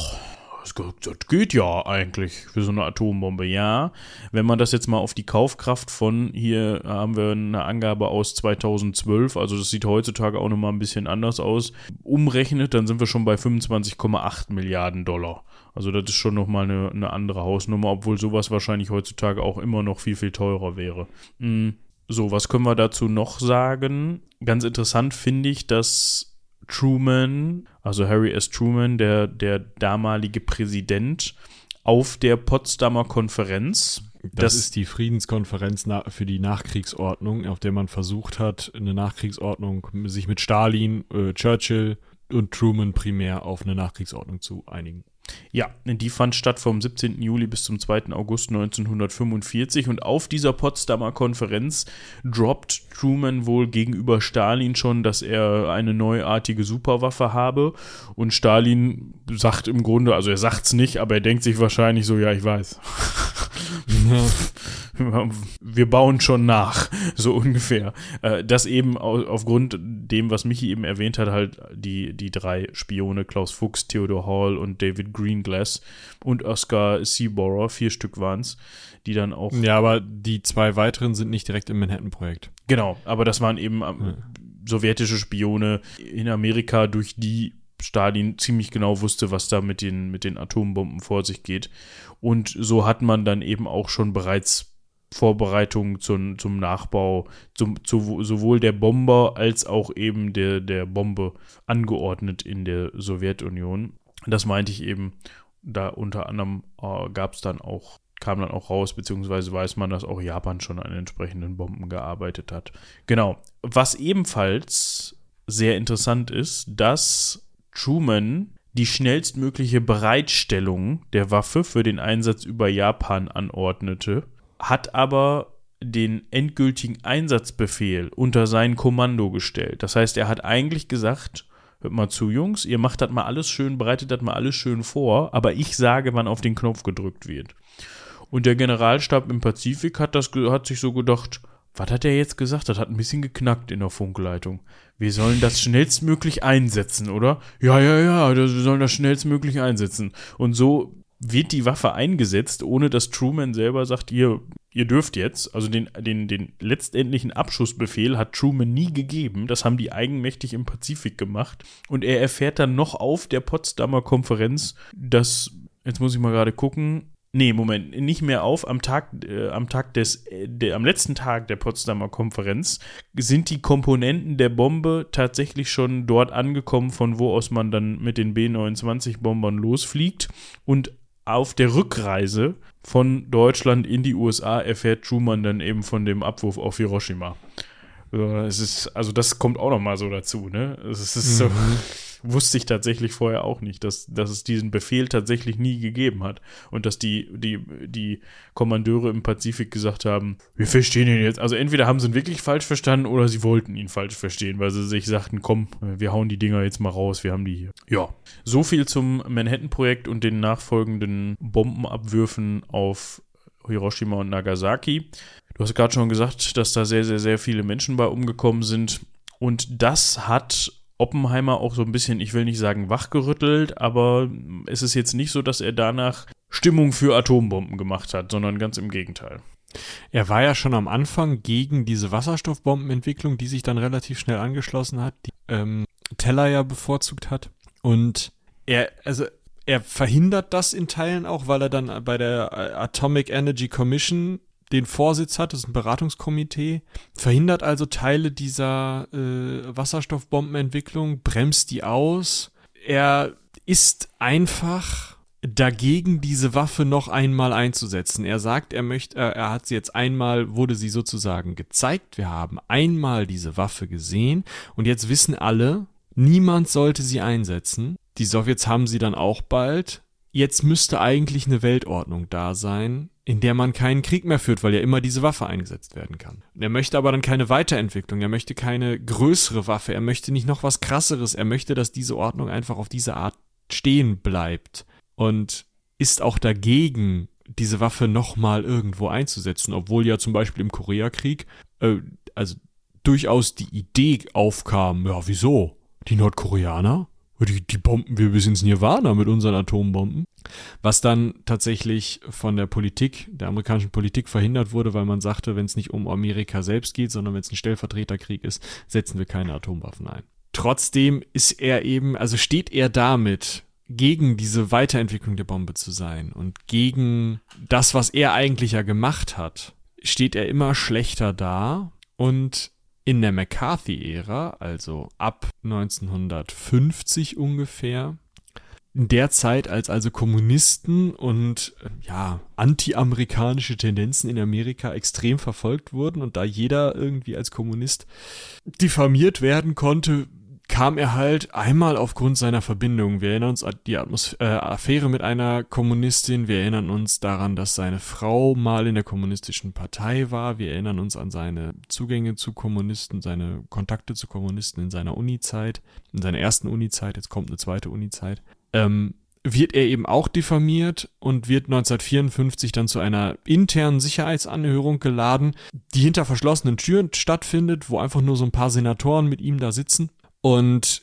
das geht ja eigentlich für so eine Atombombe. Ja, wenn man das jetzt mal auf die Kaufkraft von, hier haben wir eine Angabe aus 2012, also das sieht heutzutage auch nochmal ein bisschen anders aus, umrechnet, dann sind wir schon bei 25,8 Milliarden Dollar. Also das ist schon nochmal eine, eine andere Hausnummer, obwohl sowas wahrscheinlich heutzutage auch immer noch viel, viel teurer wäre. Hm, so, was können wir dazu noch sagen? Ganz interessant finde ich, dass Truman, also Harry S. Truman, der, der damalige Präsident, auf der Potsdamer Konferenz. Das, das ist die Friedenskonferenz für die Nachkriegsordnung, auf der man versucht hat, eine Nachkriegsordnung sich mit Stalin, äh, Churchill und Truman primär auf eine Nachkriegsordnung zu einigen. Ja, die fand statt vom 17. Juli bis zum 2. August 1945 und auf dieser Potsdamer Konferenz droppt Truman wohl gegenüber Stalin schon, dass er eine neuartige Superwaffe habe und Stalin sagt im Grunde, also er sagt es nicht, aber er denkt sich wahrscheinlich so, ja, ich weiß. wir bauen schon nach, so ungefähr. Äh, das eben aufgrund dem, was Michi eben erwähnt hat, halt die, die drei Spione, Klaus Fuchs, Theodor Hall und David Greenglass und Oscar Seaborer, vier Stück waren es, die dann auch. Ja, aber die zwei weiteren sind nicht direkt im Manhattan-Projekt. Genau, aber das waren eben ja. sowjetische Spione in Amerika, durch die Stalin ziemlich genau wusste, was da mit den, mit den Atombomben vor sich geht. Und so hat man dann eben auch schon bereits Vorbereitungen zum, zum Nachbau zum, zu, sowohl der Bomber als auch eben der, der Bombe angeordnet in der Sowjetunion. Das meinte ich eben, da unter anderem äh, gab es dann auch, kam dann auch raus, beziehungsweise weiß man, dass auch Japan schon an entsprechenden Bomben gearbeitet hat. Genau. Was ebenfalls sehr interessant ist, dass Truman die schnellstmögliche Bereitstellung der Waffe für den Einsatz über Japan anordnete, hat aber den endgültigen Einsatzbefehl unter sein Kommando gestellt. Das heißt, er hat eigentlich gesagt, hört mal zu, Jungs, ihr macht das mal alles schön, bereitet das mal alles schön vor, aber ich sage, wann auf den Knopf gedrückt wird. Und der Generalstab im Pazifik hat, das, hat sich so gedacht, was hat er jetzt gesagt? Das hat ein bisschen geknackt in der Funkleitung. Wir sollen das schnellstmöglich einsetzen, oder? Ja, ja, ja, wir sollen das schnellstmöglich einsetzen. Und so wird die Waffe eingesetzt, ohne dass Truman selber sagt, ihr, ihr dürft jetzt. Also den, den, den letztendlichen Abschussbefehl hat Truman nie gegeben. Das haben die eigenmächtig im Pazifik gemacht. Und er erfährt dann noch auf der Potsdamer Konferenz, dass, jetzt muss ich mal gerade gucken, Nee, Moment, nicht mehr auf. Am Tag, äh, am Tag des, äh, der, am letzten Tag der Potsdamer Konferenz sind die Komponenten der Bombe tatsächlich schon dort angekommen, von wo aus man dann mit den B-29-Bombern losfliegt. Und auf der Rückreise von Deutschland in die USA erfährt Truman dann eben von dem Abwurf auf Hiroshima. Es ist, also das kommt auch noch mal so dazu, ne? Es ist so, mhm wusste ich tatsächlich vorher auch nicht, dass, dass es diesen Befehl tatsächlich nie gegeben hat und dass die, die, die Kommandeure im Pazifik gesagt haben, wir verstehen ihn jetzt. Also entweder haben sie ihn wirklich falsch verstanden oder sie wollten ihn falsch verstehen, weil sie sich sagten, komm, wir hauen die Dinger jetzt mal raus, wir haben die hier. Ja, so viel zum Manhattan-Projekt und den nachfolgenden Bombenabwürfen auf Hiroshima und Nagasaki. Du hast gerade schon gesagt, dass da sehr, sehr, sehr viele Menschen bei umgekommen sind. Und das hat Oppenheimer auch so ein bisschen, ich will nicht sagen wachgerüttelt, aber es ist jetzt nicht so, dass er danach Stimmung für Atombomben gemacht hat, sondern ganz im Gegenteil. Er war ja schon am Anfang gegen diese Wasserstoffbombenentwicklung, die sich dann relativ schnell angeschlossen hat, die ähm, Teller ja bevorzugt hat. Und er, also er verhindert das in Teilen auch, weil er dann bei der äh, Atomic Energy Commission den Vorsitz hat, das ist ein Beratungskomitee, verhindert also Teile dieser äh, Wasserstoffbombenentwicklung, bremst die aus. Er ist einfach dagegen, diese Waffe noch einmal einzusetzen. Er sagt, er möchte, äh, er hat sie jetzt einmal, wurde sie sozusagen gezeigt. Wir haben einmal diese Waffe gesehen und jetzt wissen alle, niemand sollte sie einsetzen. Die Sowjets haben sie dann auch bald. Jetzt müsste eigentlich eine Weltordnung da sein, in der man keinen Krieg mehr führt, weil ja immer diese Waffe eingesetzt werden kann. Er möchte aber dann keine Weiterentwicklung, er möchte keine größere Waffe, er möchte nicht noch was krasseres, er möchte, dass diese Ordnung einfach auf diese Art stehen bleibt und ist auch dagegen, diese Waffe nochmal irgendwo einzusetzen, obwohl ja zum Beispiel im Koreakrieg, äh, also durchaus die Idee aufkam, ja, wieso? Die Nordkoreaner? Die, die bomben wir bis ins Nirvana mit unseren Atombomben. Was dann tatsächlich von der Politik, der amerikanischen Politik verhindert wurde, weil man sagte, wenn es nicht um Amerika selbst geht, sondern wenn es ein Stellvertreterkrieg ist, setzen wir keine Atomwaffen ein. Trotzdem ist er eben, also steht er damit gegen diese Weiterentwicklung der Bombe zu sein und gegen das, was er eigentlich ja gemacht hat, steht er immer schlechter da und in der McCarthy-Ära, also ab 1950 ungefähr, in der Zeit, als also Kommunisten und ja, anti-amerikanische Tendenzen in Amerika extrem verfolgt wurden und da jeder irgendwie als Kommunist diffamiert werden konnte, kam er halt einmal aufgrund seiner Verbindung. Wir erinnern uns an die Atmos äh, Affäre mit einer Kommunistin. Wir erinnern uns daran, dass seine Frau mal in der kommunistischen Partei war. Wir erinnern uns an seine Zugänge zu Kommunisten, seine Kontakte zu Kommunisten in seiner Uni-Zeit, in seiner ersten Uni-Zeit. Jetzt kommt eine zweite Uni-Zeit. Ähm, wird er eben auch diffamiert und wird 1954 dann zu einer internen Sicherheitsanhörung geladen, die hinter verschlossenen Türen stattfindet, wo einfach nur so ein paar Senatoren mit ihm da sitzen und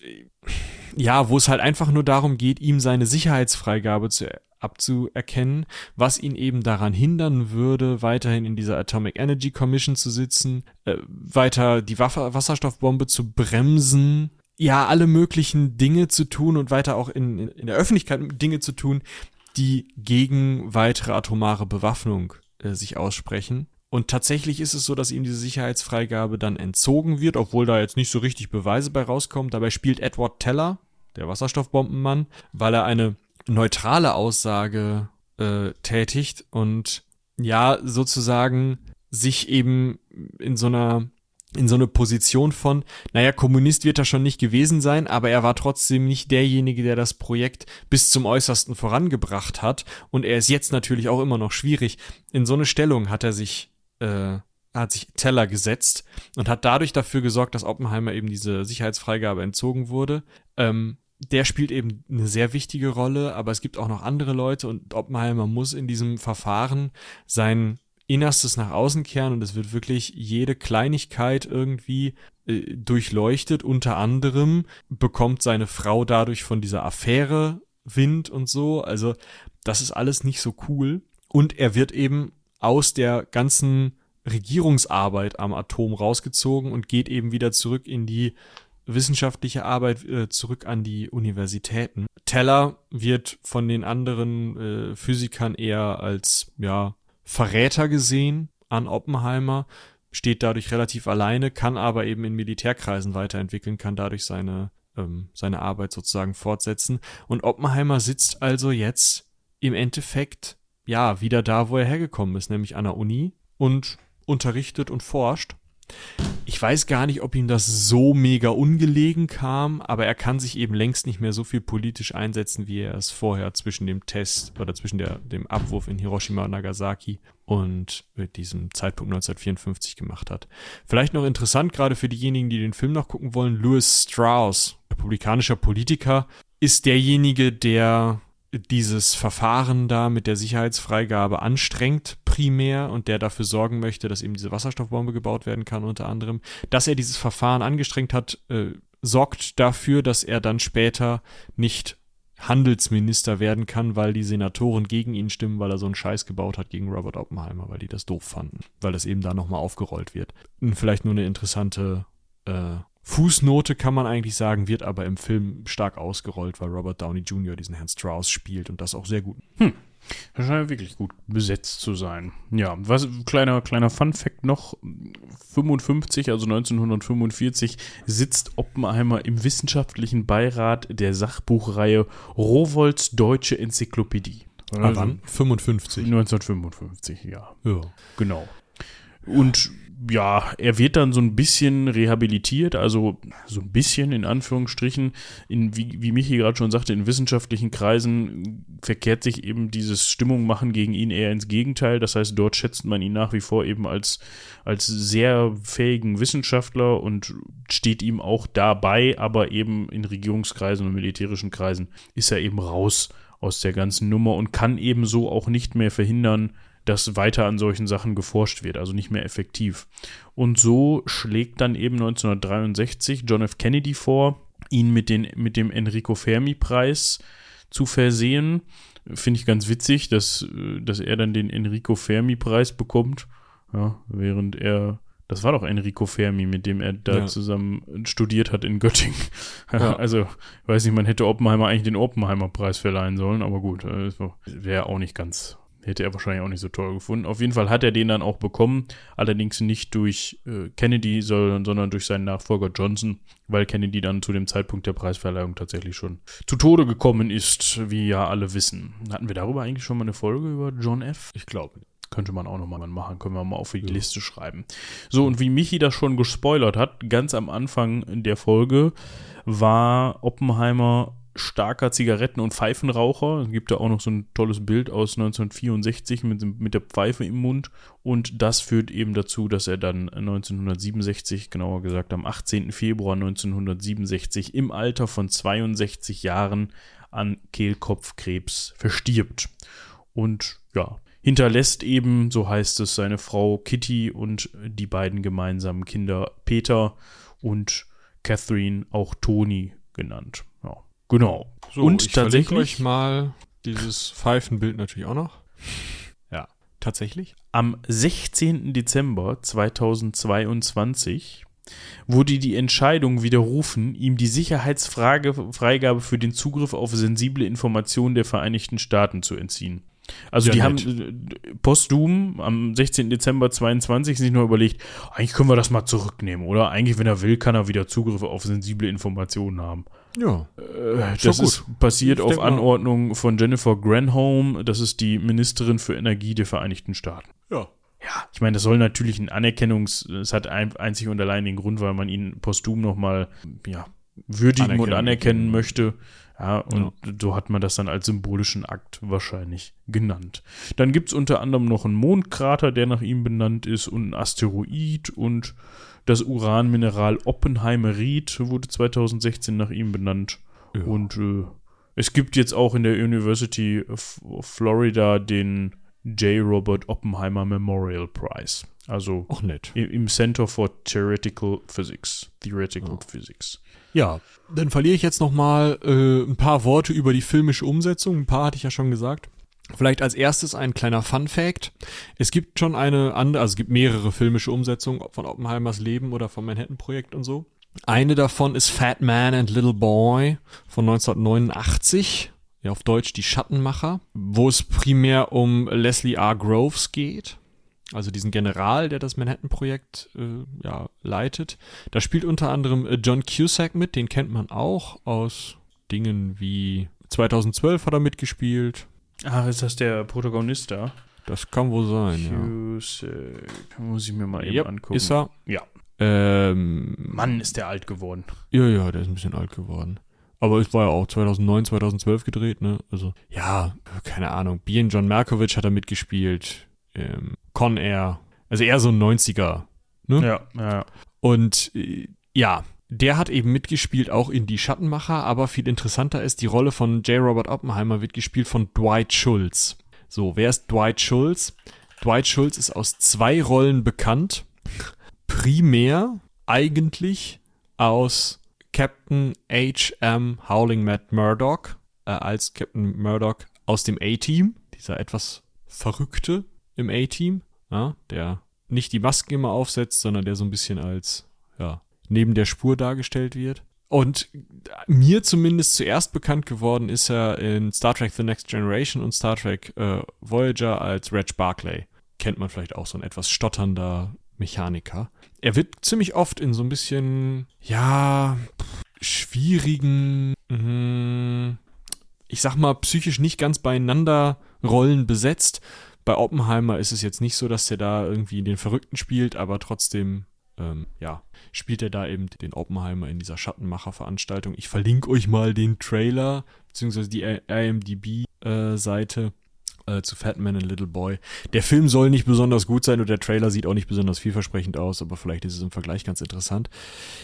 ja, wo es halt einfach nur darum geht, ihm seine Sicherheitsfreigabe zu, abzuerkennen, was ihn eben daran hindern würde, weiterhin in dieser Atomic Energy Commission zu sitzen, äh, weiter die Waffe, Wasserstoffbombe zu bremsen, ja, alle möglichen Dinge zu tun und weiter auch in, in der Öffentlichkeit Dinge zu tun, die gegen weitere atomare Bewaffnung äh, sich aussprechen. Und tatsächlich ist es so, dass ihm diese Sicherheitsfreigabe dann entzogen wird, obwohl da jetzt nicht so richtig Beweise bei rauskommen. Dabei spielt Edward Teller, der Wasserstoffbombenmann, weil er eine neutrale Aussage äh, tätigt und ja, sozusagen sich eben in so einer in so eine Position von, naja, Kommunist wird er schon nicht gewesen sein, aber er war trotzdem nicht derjenige, der das Projekt bis zum Äußersten vorangebracht hat. Und er ist jetzt natürlich auch immer noch schwierig. In so eine Stellung hat er sich äh, hat sich Teller gesetzt und hat dadurch dafür gesorgt, dass Oppenheimer eben diese Sicherheitsfreigabe entzogen wurde. Ähm, der spielt eben eine sehr wichtige Rolle, aber es gibt auch noch andere Leute und Oppenheimer muss in diesem Verfahren sein Innerstes nach außen kehren und es wird wirklich jede Kleinigkeit irgendwie äh, durchleuchtet. Unter anderem bekommt seine Frau dadurch von dieser Affäre Wind und so. Also das ist alles nicht so cool. Und er wird eben aus der ganzen Regierungsarbeit am Atom rausgezogen und geht eben wieder zurück in die wissenschaftliche Arbeit, äh, zurück an die Universitäten. Teller wird von den anderen äh, Physikern eher als ja, Verräter gesehen an Oppenheimer, steht dadurch relativ alleine, kann aber eben in Militärkreisen weiterentwickeln, kann dadurch seine, ähm, seine Arbeit sozusagen fortsetzen. Und Oppenheimer sitzt also jetzt im Endeffekt ja, wieder da, wo er hergekommen ist, nämlich an der Uni und unterrichtet und forscht. Ich weiß gar nicht, ob ihm das so mega ungelegen kam, aber er kann sich eben längst nicht mehr so viel politisch einsetzen, wie er es vorher zwischen dem Test oder zwischen der, dem Abwurf in Hiroshima und Nagasaki und mit diesem Zeitpunkt 1954 gemacht hat. Vielleicht noch interessant, gerade für diejenigen, die den Film noch gucken wollen, Louis Strauss, republikanischer Politiker, ist derjenige, der dieses Verfahren da mit der Sicherheitsfreigabe anstrengt primär und der dafür sorgen möchte, dass eben diese Wasserstoffbombe gebaut werden kann unter anderem. Dass er dieses Verfahren angestrengt hat, äh, sorgt dafür, dass er dann später nicht Handelsminister werden kann, weil die Senatoren gegen ihn stimmen, weil er so einen Scheiß gebaut hat gegen Robert Oppenheimer, weil die das doof fanden, weil das eben da nochmal aufgerollt wird. Und vielleicht nur eine interessante äh, Fußnote kann man eigentlich sagen, wird aber im Film stark ausgerollt, weil Robert Downey Jr. diesen Herrn Strauss spielt und das auch sehr gut. Hm. Das scheint wirklich gut besetzt zu sein. Ja, was kleiner kleiner Fun Fact noch: 55, also 1945, sitzt Oppenheimer im wissenschaftlichen Beirat der Sachbuchreihe Rowoldts Deutsche Enzyklopädie. Ah, wann? 55. 1955, ja. Ja. Genau. Und ja, er wird dann so ein bisschen rehabilitiert, also so ein bisschen in Anführungsstrichen, in, wie, wie Michi gerade schon sagte, in wissenschaftlichen Kreisen verkehrt sich eben dieses Stimmung machen gegen ihn eher ins Gegenteil. Das heißt, dort schätzt man ihn nach wie vor eben als, als sehr fähigen Wissenschaftler und steht ihm auch dabei, aber eben in Regierungskreisen und militärischen Kreisen ist er eben raus aus der ganzen Nummer und kann ebenso auch nicht mehr verhindern, dass weiter an solchen Sachen geforscht wird, also nicht mehr effektiv. Und so schlägt dann eben 1963 John F. Kennedy vor, ihn mit, den, mit dem Enrico Fermi-Preis zu versehen. Finde ich ganz witzig, dass, dass er dann den Enrico Fermi-Preis bekommt, ja, während er das war doch Enrico Fermi, mit dem er da ja. zusammen studiert hat in Göttingen. Ja. Also, ich weiß nicht, man hätte Oppenheimer eigentlich den Oppenheimer-Preis verleihen sollen, aber gut, äh, wäre auch nicht ganz Hätte er wahrscheinlich auch nicht so toll gefunden. Auf jeden Fall hat er den dann auch bekommen, allerdings nicht durch äh, Kennedy, sondern, sondern durch seinen Nachfolger Johnson, weil Kennedy dann zu dem Zeitpunkt der Preisverleihung tatsächlich schon zu Tode gekommen ist, wie ja alle wissen. Hatten wir darüber eigentlich schon mal eine Folge über John F? Ich glaube. Könnte man auch nochmal machen, können wir mal auf die ja. Liste schreiben. So, und wie Michi das schon gespoilert hat, ganz am Anfang der Folge war Oppenheimer starker Zigaretten- und Pfeifenraucher. Es gibt da auch noch so ein tolles Bild aus 1964 mit, mit der Pfeife im Mund. Und das führt eben dazu, dass er dann 1967, genauer gesagt am 18. Februar 1967, im Alter von 62 Jahren an Kehlkopfkrebs verstirbt. Und ja, hinterlässt eben, so heißt es, seine Frau Kitty und die beiden gemeinsamen Kinder Peter und Catherine, auch Toni genannt. Genau. So, und tatsächlich euch mal dieses Pfeifenbild natürlich auch noch. Ja, tatsächlich. Am 16. Dezember 2022 wurde die Entscheidung widerrufen, ihm die Sicherheitsfreigabe für den Zugriff auf sensible Informationen der Vereinigten Staaten zu entziehen. Also ja, die nett. haben äh, posthum am 16. Dezember 22 sich nur überlegt, eigentlich können wir das mal zurücknehmen, oder? Eigentlich, wenn er will, kann er wieder Zugriff auf sensible Informationen haben. Ja. Äh, das ist passiert ich auf Anordnung von Jennifer Granholm, das ist die Ministerin für Energie der Vereinigten Staaten. Ja. Ja, ich meine, das soll natürlich ein Anerkennungs-, es hat ein, einzig und allein den Grund, weil man ihn posthum nochmal, ja, würdigen und anerkennen möchte. Ja, und ja. so hat man das dann als symbolischen Akt wahrscheinlich genannt. Dann gibt es unter anderem noch einen Mondkrater, der nach ihm benannt ist, und ein Asteroid und das Uranmineral Oppenheimerit wurde 2016 nach ihm benannt. Ja. Und äh, es gibt jetzt auch in der University of Florida den J. Robert Oppenheimer Memorial Prize. Also im Center for Theoretical Physics. Theoretical ja. Physics. Ja, dann verliere ich jetzt noch mal äh, ein paar Worte über die filmische Umsetzung. Ein paar hatte ich ja schon gesagt. Vielleicht als erstes ein kleiner Fun Fact. Es gibt schon eine andere, also es gibt mehrere filmische Umsetzungen von Oppenheimers Leben oder vom Manhattan-Projekt und so. Eine davon ist Fat Man and Little Boy von 1989. Ja, auf Deutsch die Schattenmacher, wo es primär um Leslie R. Groves geht also diesen General, der das Manhattan-Projekt äh, ja, leitet. Da spielt unter anderem äh, John Cusack mit, den kennt man auch aus Dingen wie 2012 hat er mitgespielt. Ach, ist das der Protagonist da? Das kann wohl sein, Cusack. ja. Muss ich mir mal eben yep, angucken. Ist er? Ja. Ähm, Mann, ist der alt geworden. Ja, ja, der ist ein bisschen alt geworden. Aber es war ja auch 2009, 2012 gedreht, ne? Also, ja, keine Ahnung. Bien John Malkovich hat er mitgespielt ähm, Con Air. Also eher so ein 90er. Ne? Ja, ja. Und äh, ja, der hat eben mitgespielt, auch in Die Schattenmacher, aber viel interessanter ist, die Rolle von J. Robert Oppenheimer wird gespielt von Dwight Schultz. So, wer ist Dwight Schultz? Dwight Schultz ist aus zwei Rollen bekannt. Primär eigentlich aus Captain H.M. Howling Matt Murdoch äh, als Captain Murdoch aus dem A-Team, dieser etwas Verrückte im A-Team, ja, der nicht die Masken immer aufsetzt, sondern der so ein bisschen als ja, neben der Spur dargestellt wird. Und mir zumindest zuerst bekannt geworden ist er in Star Trek The Next Generation und Star Trek äh, Voyager als Reg Barclay. Kennt man vielleicht auch so ein etwas stotternder Mechaniker. Er wird ziemlich oft in so ein bisschen, ja, schwierigen, mh, ich sag mal, psychisch nicht ganz beieinander Rollen besetzt. Bei Oppenheimer ist es jetzt nicht so, dass er da irgendwie den Verrückten spielt, aber trotzdem, ähm, ja, spielt er da eben den Oppenheimer in dieser Schattenmacher-Veranstaltung. Ich verlinke euch mal den Trailer, beziehungsweise die IMDb-Seite. Äh, äh, zu Fat Man and Little Boy. Der Film soll nicht besonders gut sein und der Trailer sieht auch nicht besonders vielversprechend aus, aber vielleicht ist es im Vergleich ganz interessant.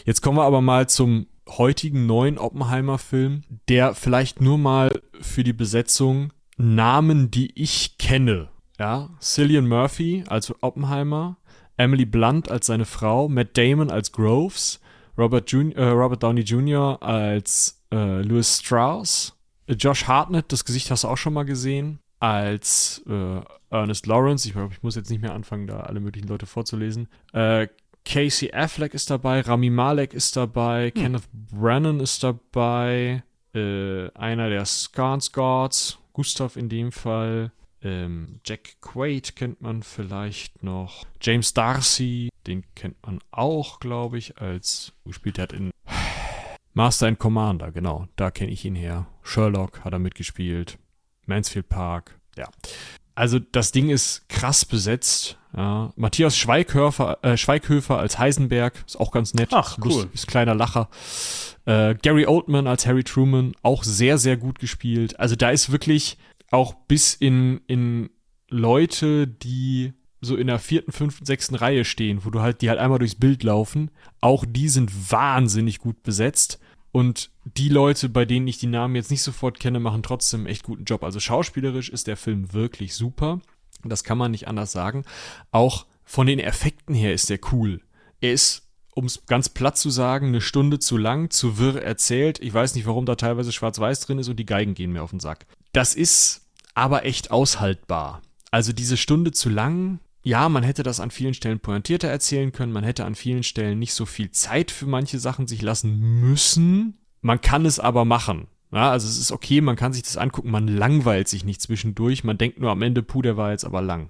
Jetzt kommen wir aber mal zum heutigen neuen Oppenheimer-Film, der vielleicht nur mal für die Besetzung Namen, die ich kenne. Ja, Cillian Murphy als Oppenheimer, Emily Blunt als seine Frau, Matt Damon als Groves, Robert, Jun äh, Robert Downey Jr. als äh, Louis Strauss, Josh Hartnett, das Gesicht hast du auch schon mal gesehen, als äh, Ernest Lawrence. Ich glaube, ich muss jetzt nicht mehr anfangen, da alle möglichen Leute vorzulesen. Äh, Casey Affleck ist dabei, Rami Malek ist dabei, hm. Kenneth Brennan ist dabei, äh, einer der Skarsgårds, Gustav in dem Fall, ähm, Jack Quaid kennt man vielleicht noch, James Darcy, den kennt man auch, glaube ich, als gespielt hat in Master and Commander, genau, da kenne ich ihn her. Sherlock hat er mitgespielt. Mansfield Park, ja. Also das Ding ist krass besetzt. Ja. Matthias Schweighöfer, äh, Schweighöfer als Heisenberg, ist auch ganz nett. Ach, cool. Lust, ist kleiner Lacher. Äh, Gary Oldman als Harry Truman, auch sehr, sehr gut gespielt. Also da ist wirklich auch bis in, in Leute, die so in der vierten, fünften, sechsten Reihe stehen, wo du halt, die halt einmal durchs Bild laufen, auch die sind wahnsinnig gut besetzt. Und die Leute, bei denen ich die Namen jetzt nicht sofort kenne, machen trotzdem echt guten Job. Also schauspielerisch ist der Film wirklich super. Das kann man nicht anders sagen. Auch von den Effekten her ist der cool. Er ist, um es ganz platt zu sagen, eine Stunde zu lang, zu wirr erzählt. Ich weiß nicht, warum da teilweise schwarz-weiß drin ist und die Geigen gehen mir auf den Sack. Das ist aber echt aushaltbar. Also diese Stunde zu lang, ja, man hätte das an vielen Stellen pointierter erzählen können, man hätte an vielen Stellen nicht so viel Zeit für manche Sachen sich lassen müssen. Man kann es aber machen. Ja, also es ist okay, man kann sich das angucken, man langweilt sich nicht zwischendurch, man denkt nur am Ende, puh, der war jetzt aber lang.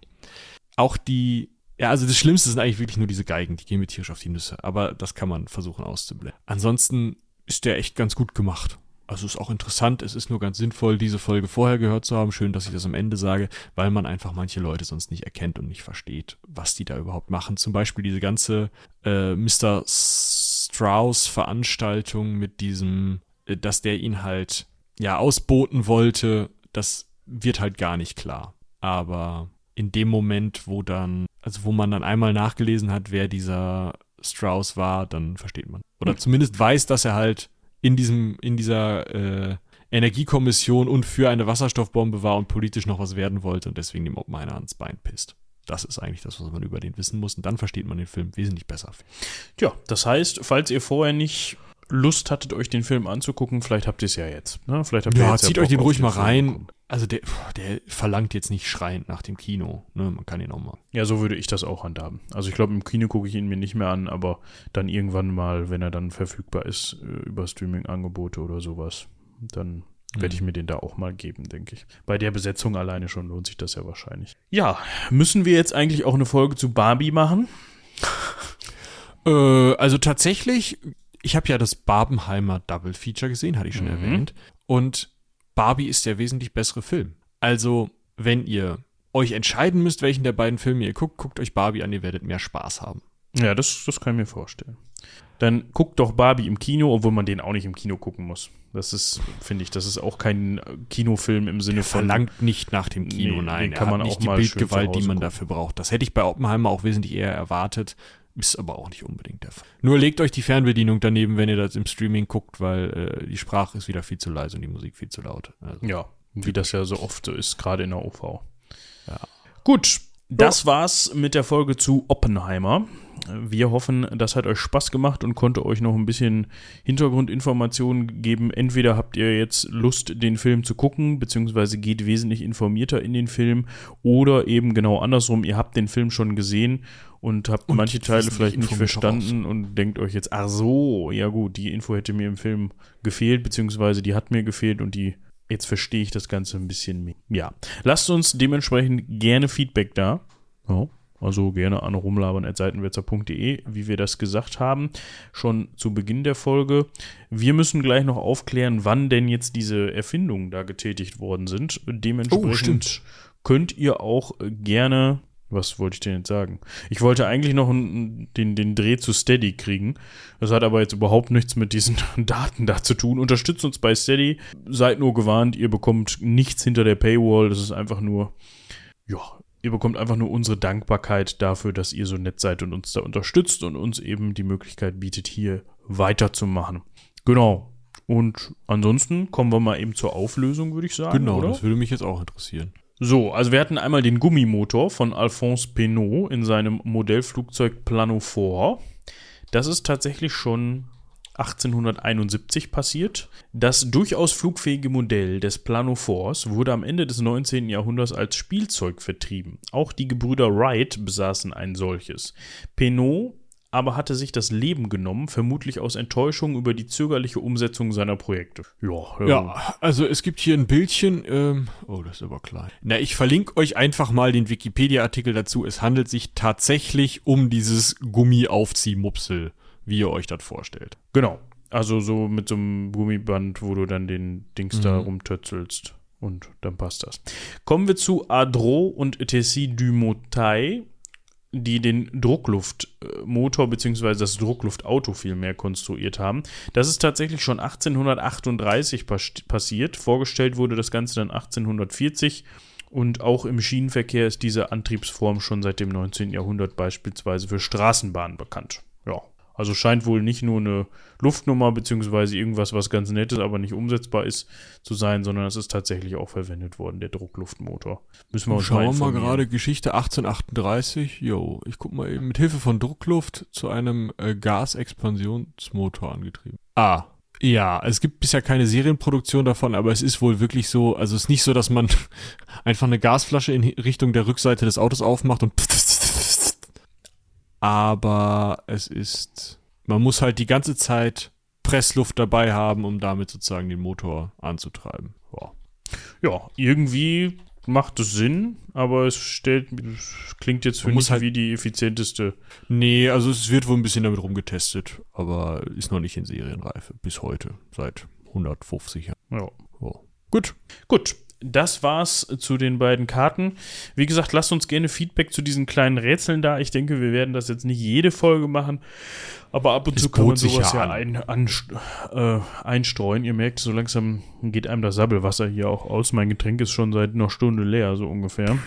Auch die, ja, also das Schlimmste sind eigentlich wirklich nur diese Geigen, die gehen mir tierisch auf die Nüsse, aber das kann man versuchen auszublenden. Ansonsten ist der echt ganz gut gemacht. Also ist auch interessant, es ist nur ganz sinnvoll, diese Folge vorher gehört zu haben. Schön, dass ich das am Ende sage, weil man einfach manche Leute sonst nicht erkennt und nicht versteht, was die da überhaupt machen. Zum Beispiel diese ganze äh, Mr. Strauss-Veranstaltung mit diesem, äh, dass der ihn halt ja ausboten wollte, das wird halt gar nicht klar. Aber in dem Moment, wo dann, also wo man dann einmal nachgelesen hat, wer dieser Strauss war, dann versteht man. Oder zumindest weiß, dass er halt in diesem, in dieser äh, Energiekommission und für eine Wasserstoffbombe war und politisch noch was werden wollte und deswegen dem Oppenheimer ans Bein pisst. Das ist eigentlich das, was man über den wissen muss. Und dann versteht man den Film wesentlich besser. Tja, das heißt, falls ihr vorher nicht Lust hattet, euch den Film anzugucken, vielleicht habt ihr es ja jetzt. Ne? Vielleicht habt ihr ja, jetzt zieht ja euch den ruhig den mal rein. Also der, der verlangt jetzt nicht schreiend nach dem Kino. Ne? Man kann ihn auch mal. Ja, so würde ich das auch handhaben. Also ich glaube, im Kino gucke ich ihn mir nicht mehr an, aber dann irgendwann mal, wenn er dann verfügbar ist, äh, über Streaming-Angebote oder sowas, dann werde ich mhm. mir den da auch mal geben, denke ich. Bei der Besetzung alleine schon lohnt sich das ja wahrscheinlich. Ja, müssen wir jetzt eigentlich auch eine Folge zu Barbie machen? äh, also tatsächlich ich habe ja das Barbenheimer Double Feature gesehen, hatte ich schon mhm. erwähnt. Und Barbie ist der wesentlich bessere Film. Also, wenn ihr euch entscheiden müsst, welchen der beiden Filme ihr guckt, guckt euch Barbie an, ihr werdet mehr Spaß haben. Ja, das, das kann ich mir vorstellen. Dann guckt doch Barbie im Kino, obwohl man den auch nicht im Kino gucken muss. Das ist, finde ich, das ist auch kein Kinofilm im Sinne von. Verlangt nicht nach dem Kino, nee, nein. kann man auch nicht die Bildgewalt, die man gucken. dafür braucht. Das hätte ich bei Oppenheimer auch wesentlich eher erwartet. Ist aber auch nicht unbedingt der Fall. Nur legt euch die Fernbedienung daneben, wenn ihr das im Streaming guckt, weil äh, die Sprache ist wieder viel zu leise und die Musik viel zu laut. Also, ja, wie das ja so oft so ist, gerade in der OV. Ja. Gut, Das war's mit der Folge zu Oppenheimer. Wir hoffen, das hat euch Spaß gemacht und konnte euch noch ein bisschen Hintergrundinformationen geben. Entweder habt ihr jetzt Lust, den Film zu gucken, beziehungsweise geht wesentlich informierter in den Film, oder eben genau andersrum, ihr habt den Film schon gesehen und habt und manche Teile vielleicht nicht verstanden und denkt euch jetzt, ach so, ja gut, die Info hätte mir im Film gefehlt, beziehungsweise die hat mir gefehlt und die jetzt verstehe ich das Ganze ein bisschen mehr. Ja, lasst uns dementsprechend gerne Feedback da. Ja, also gerne an rumlabern.seitenwetzer.de, wie wir das gesagt haben, schon zu Beginn der Folge. Wir müssen gleich noch aufklären, wann denn jetzt diese Erfindungen da getätigt worden sind. Dementsprechend oh, könnt ihr auch gerne was wollte ich denn jetzt sagen? Ich wollte eigentlich noch den, den Dreh zu Steady kriegen. Das hat aber jetzt überhaupt nichts mit diesen Daten da zu tun. Unterstützt uns bei Steady. Seid nur gewarnt, ihr bekommt nichts hinter der Paywall. Das ist einfach nur, ja, ihr bekommt einfach nur unsere Dankbarkeit dafür, dass ihr so nett seid und uns da unterstützt und uns eben die Möglichkeit bietet, hier weiterzumachen. Genau. Und ansonsten kommen wir mal eben zur Auflösung, würde ich sagen. Genau, oder? das würde mich jetzt auch interessieren. So, also wir hatten einmal den Gummimotor von Alphonse Penot in seinem Modellflugzeug Planophore. Das ist tatsächlich schon 1871 passiert. Das durchaus flugfähige Modell des Planophores wurde am Ende des 19. Jahrhunderts als Spielzeug vertrieben. Auch die Gebrüder Wright besaßen ein solches. Penot aber hatte sich das Leben genommen, vermutlich aus Enttäuschung über die zögerliche Umsetzung seiner Projekte. Ja, ja also es gibt hier ein Bildchen. Ähm, oh, das ist aber klein. Na, ich verlinke euch einfach mal den Wikipedia-Artikel dazu. Es handelt sich tatsächlich um dieses Gummiaufziehmupsel, wie ihr euch das vorstellt. Genau. Also so mit so einem Gummiband, wo du dann den Dings mhm. da rumtötzelst. Und dann passt das. Kommen wir zu Adro und Tessie du die den Druckluftmotor bzw. das Druckluftauto vielmehr konstruiert haben. Das ist tatsächlich schon 1838 passiert. Vorgestellt wurde das Ganze dann 1840 und auch im Schienenverkehr ist diese Antriebsform schon seit dem 19. Jahrhundert beispielsweise für Straßenbahnen bekannt. Ja. Also scheint wohl nicht nur eine Luftnummer beziehungsweise irgendwas, was ganz nettes, aber nicht umsetzbar ist, zu sein, sondern es ist tatsächlich auch verwendet worden, der Druckluftmotor. Müssen wir uns Schauen wir mal gerade Geschichte 1838. Jo, ich guck mal eben mit Hilfe von Druckluft zu einem äh, Gasexpansionsmotor angetrieben. Ah, ja, es gibt bisher keine Serienproduktion davon, aber es ist wohl wirklich so, also es ist nicht so, dass man einfach eine Gasflasche in Richtung der Rückseite des Autos aufmacht und aber es ist, man muss halt die ganze Zeit Pressluft dabei haben, um damit sozusagen den Motor anzutreiben. Ja, ja irgendwie macht es Sinn, aber es stellt, es klingt jetzt für man mich halt, wie die effizienteste. Nee, also es wird wohl ein bisschen damit rumgetestet, aber ist noch nicht in Serienreife bis heute, seit 150 Jahren. Ja. Oh. Gut. Gut das war's zu den beiden Karten. Wie gesagt, lasst uns gerne Feedback zu diesen kleinen Rätseln da. Ich denke, wir werden das jetzt nicht jede Folge machen, aber ab und es zu kann man sowas ja, ein, an, äh, einstreuen. Ihr merkt, so langsam geht einem das Sabbelwasser hier auch aus. Mein Getränk ist schon seit einer Stunde leer, so ungefähr.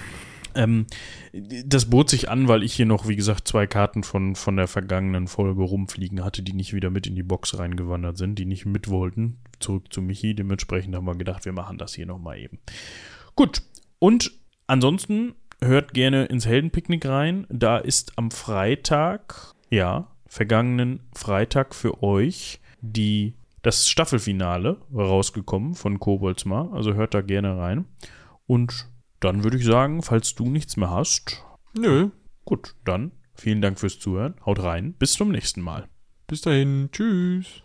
Ähm, das bot sich an, weil ich hier noch, wie gesagt, zwei Karten von, von der vergangenen Folge rumfliegen hatte, die nicht wieder mit in die Box reingewandert sind, die nicht mit wollten. Zurück zu Michi. Dementsprechend haben wir gedacht, wir machen das hier nochmal eben. Gut. Und ansonsten hört gerne ins Heldenpicknick rein. Da ist am Freitag, ja, vergangenen Freitag für euch die das Staffelfinale rausgekommen von Koboldsmar. Also hört da gerne rein. Und dann würde ich sagen, falls du nichts mehr hast. Nö. Gut, dann vielen Dank fürs Zuhören. Haut rein. Bis zum nächsten Mal. Bis dahin. Tschüss.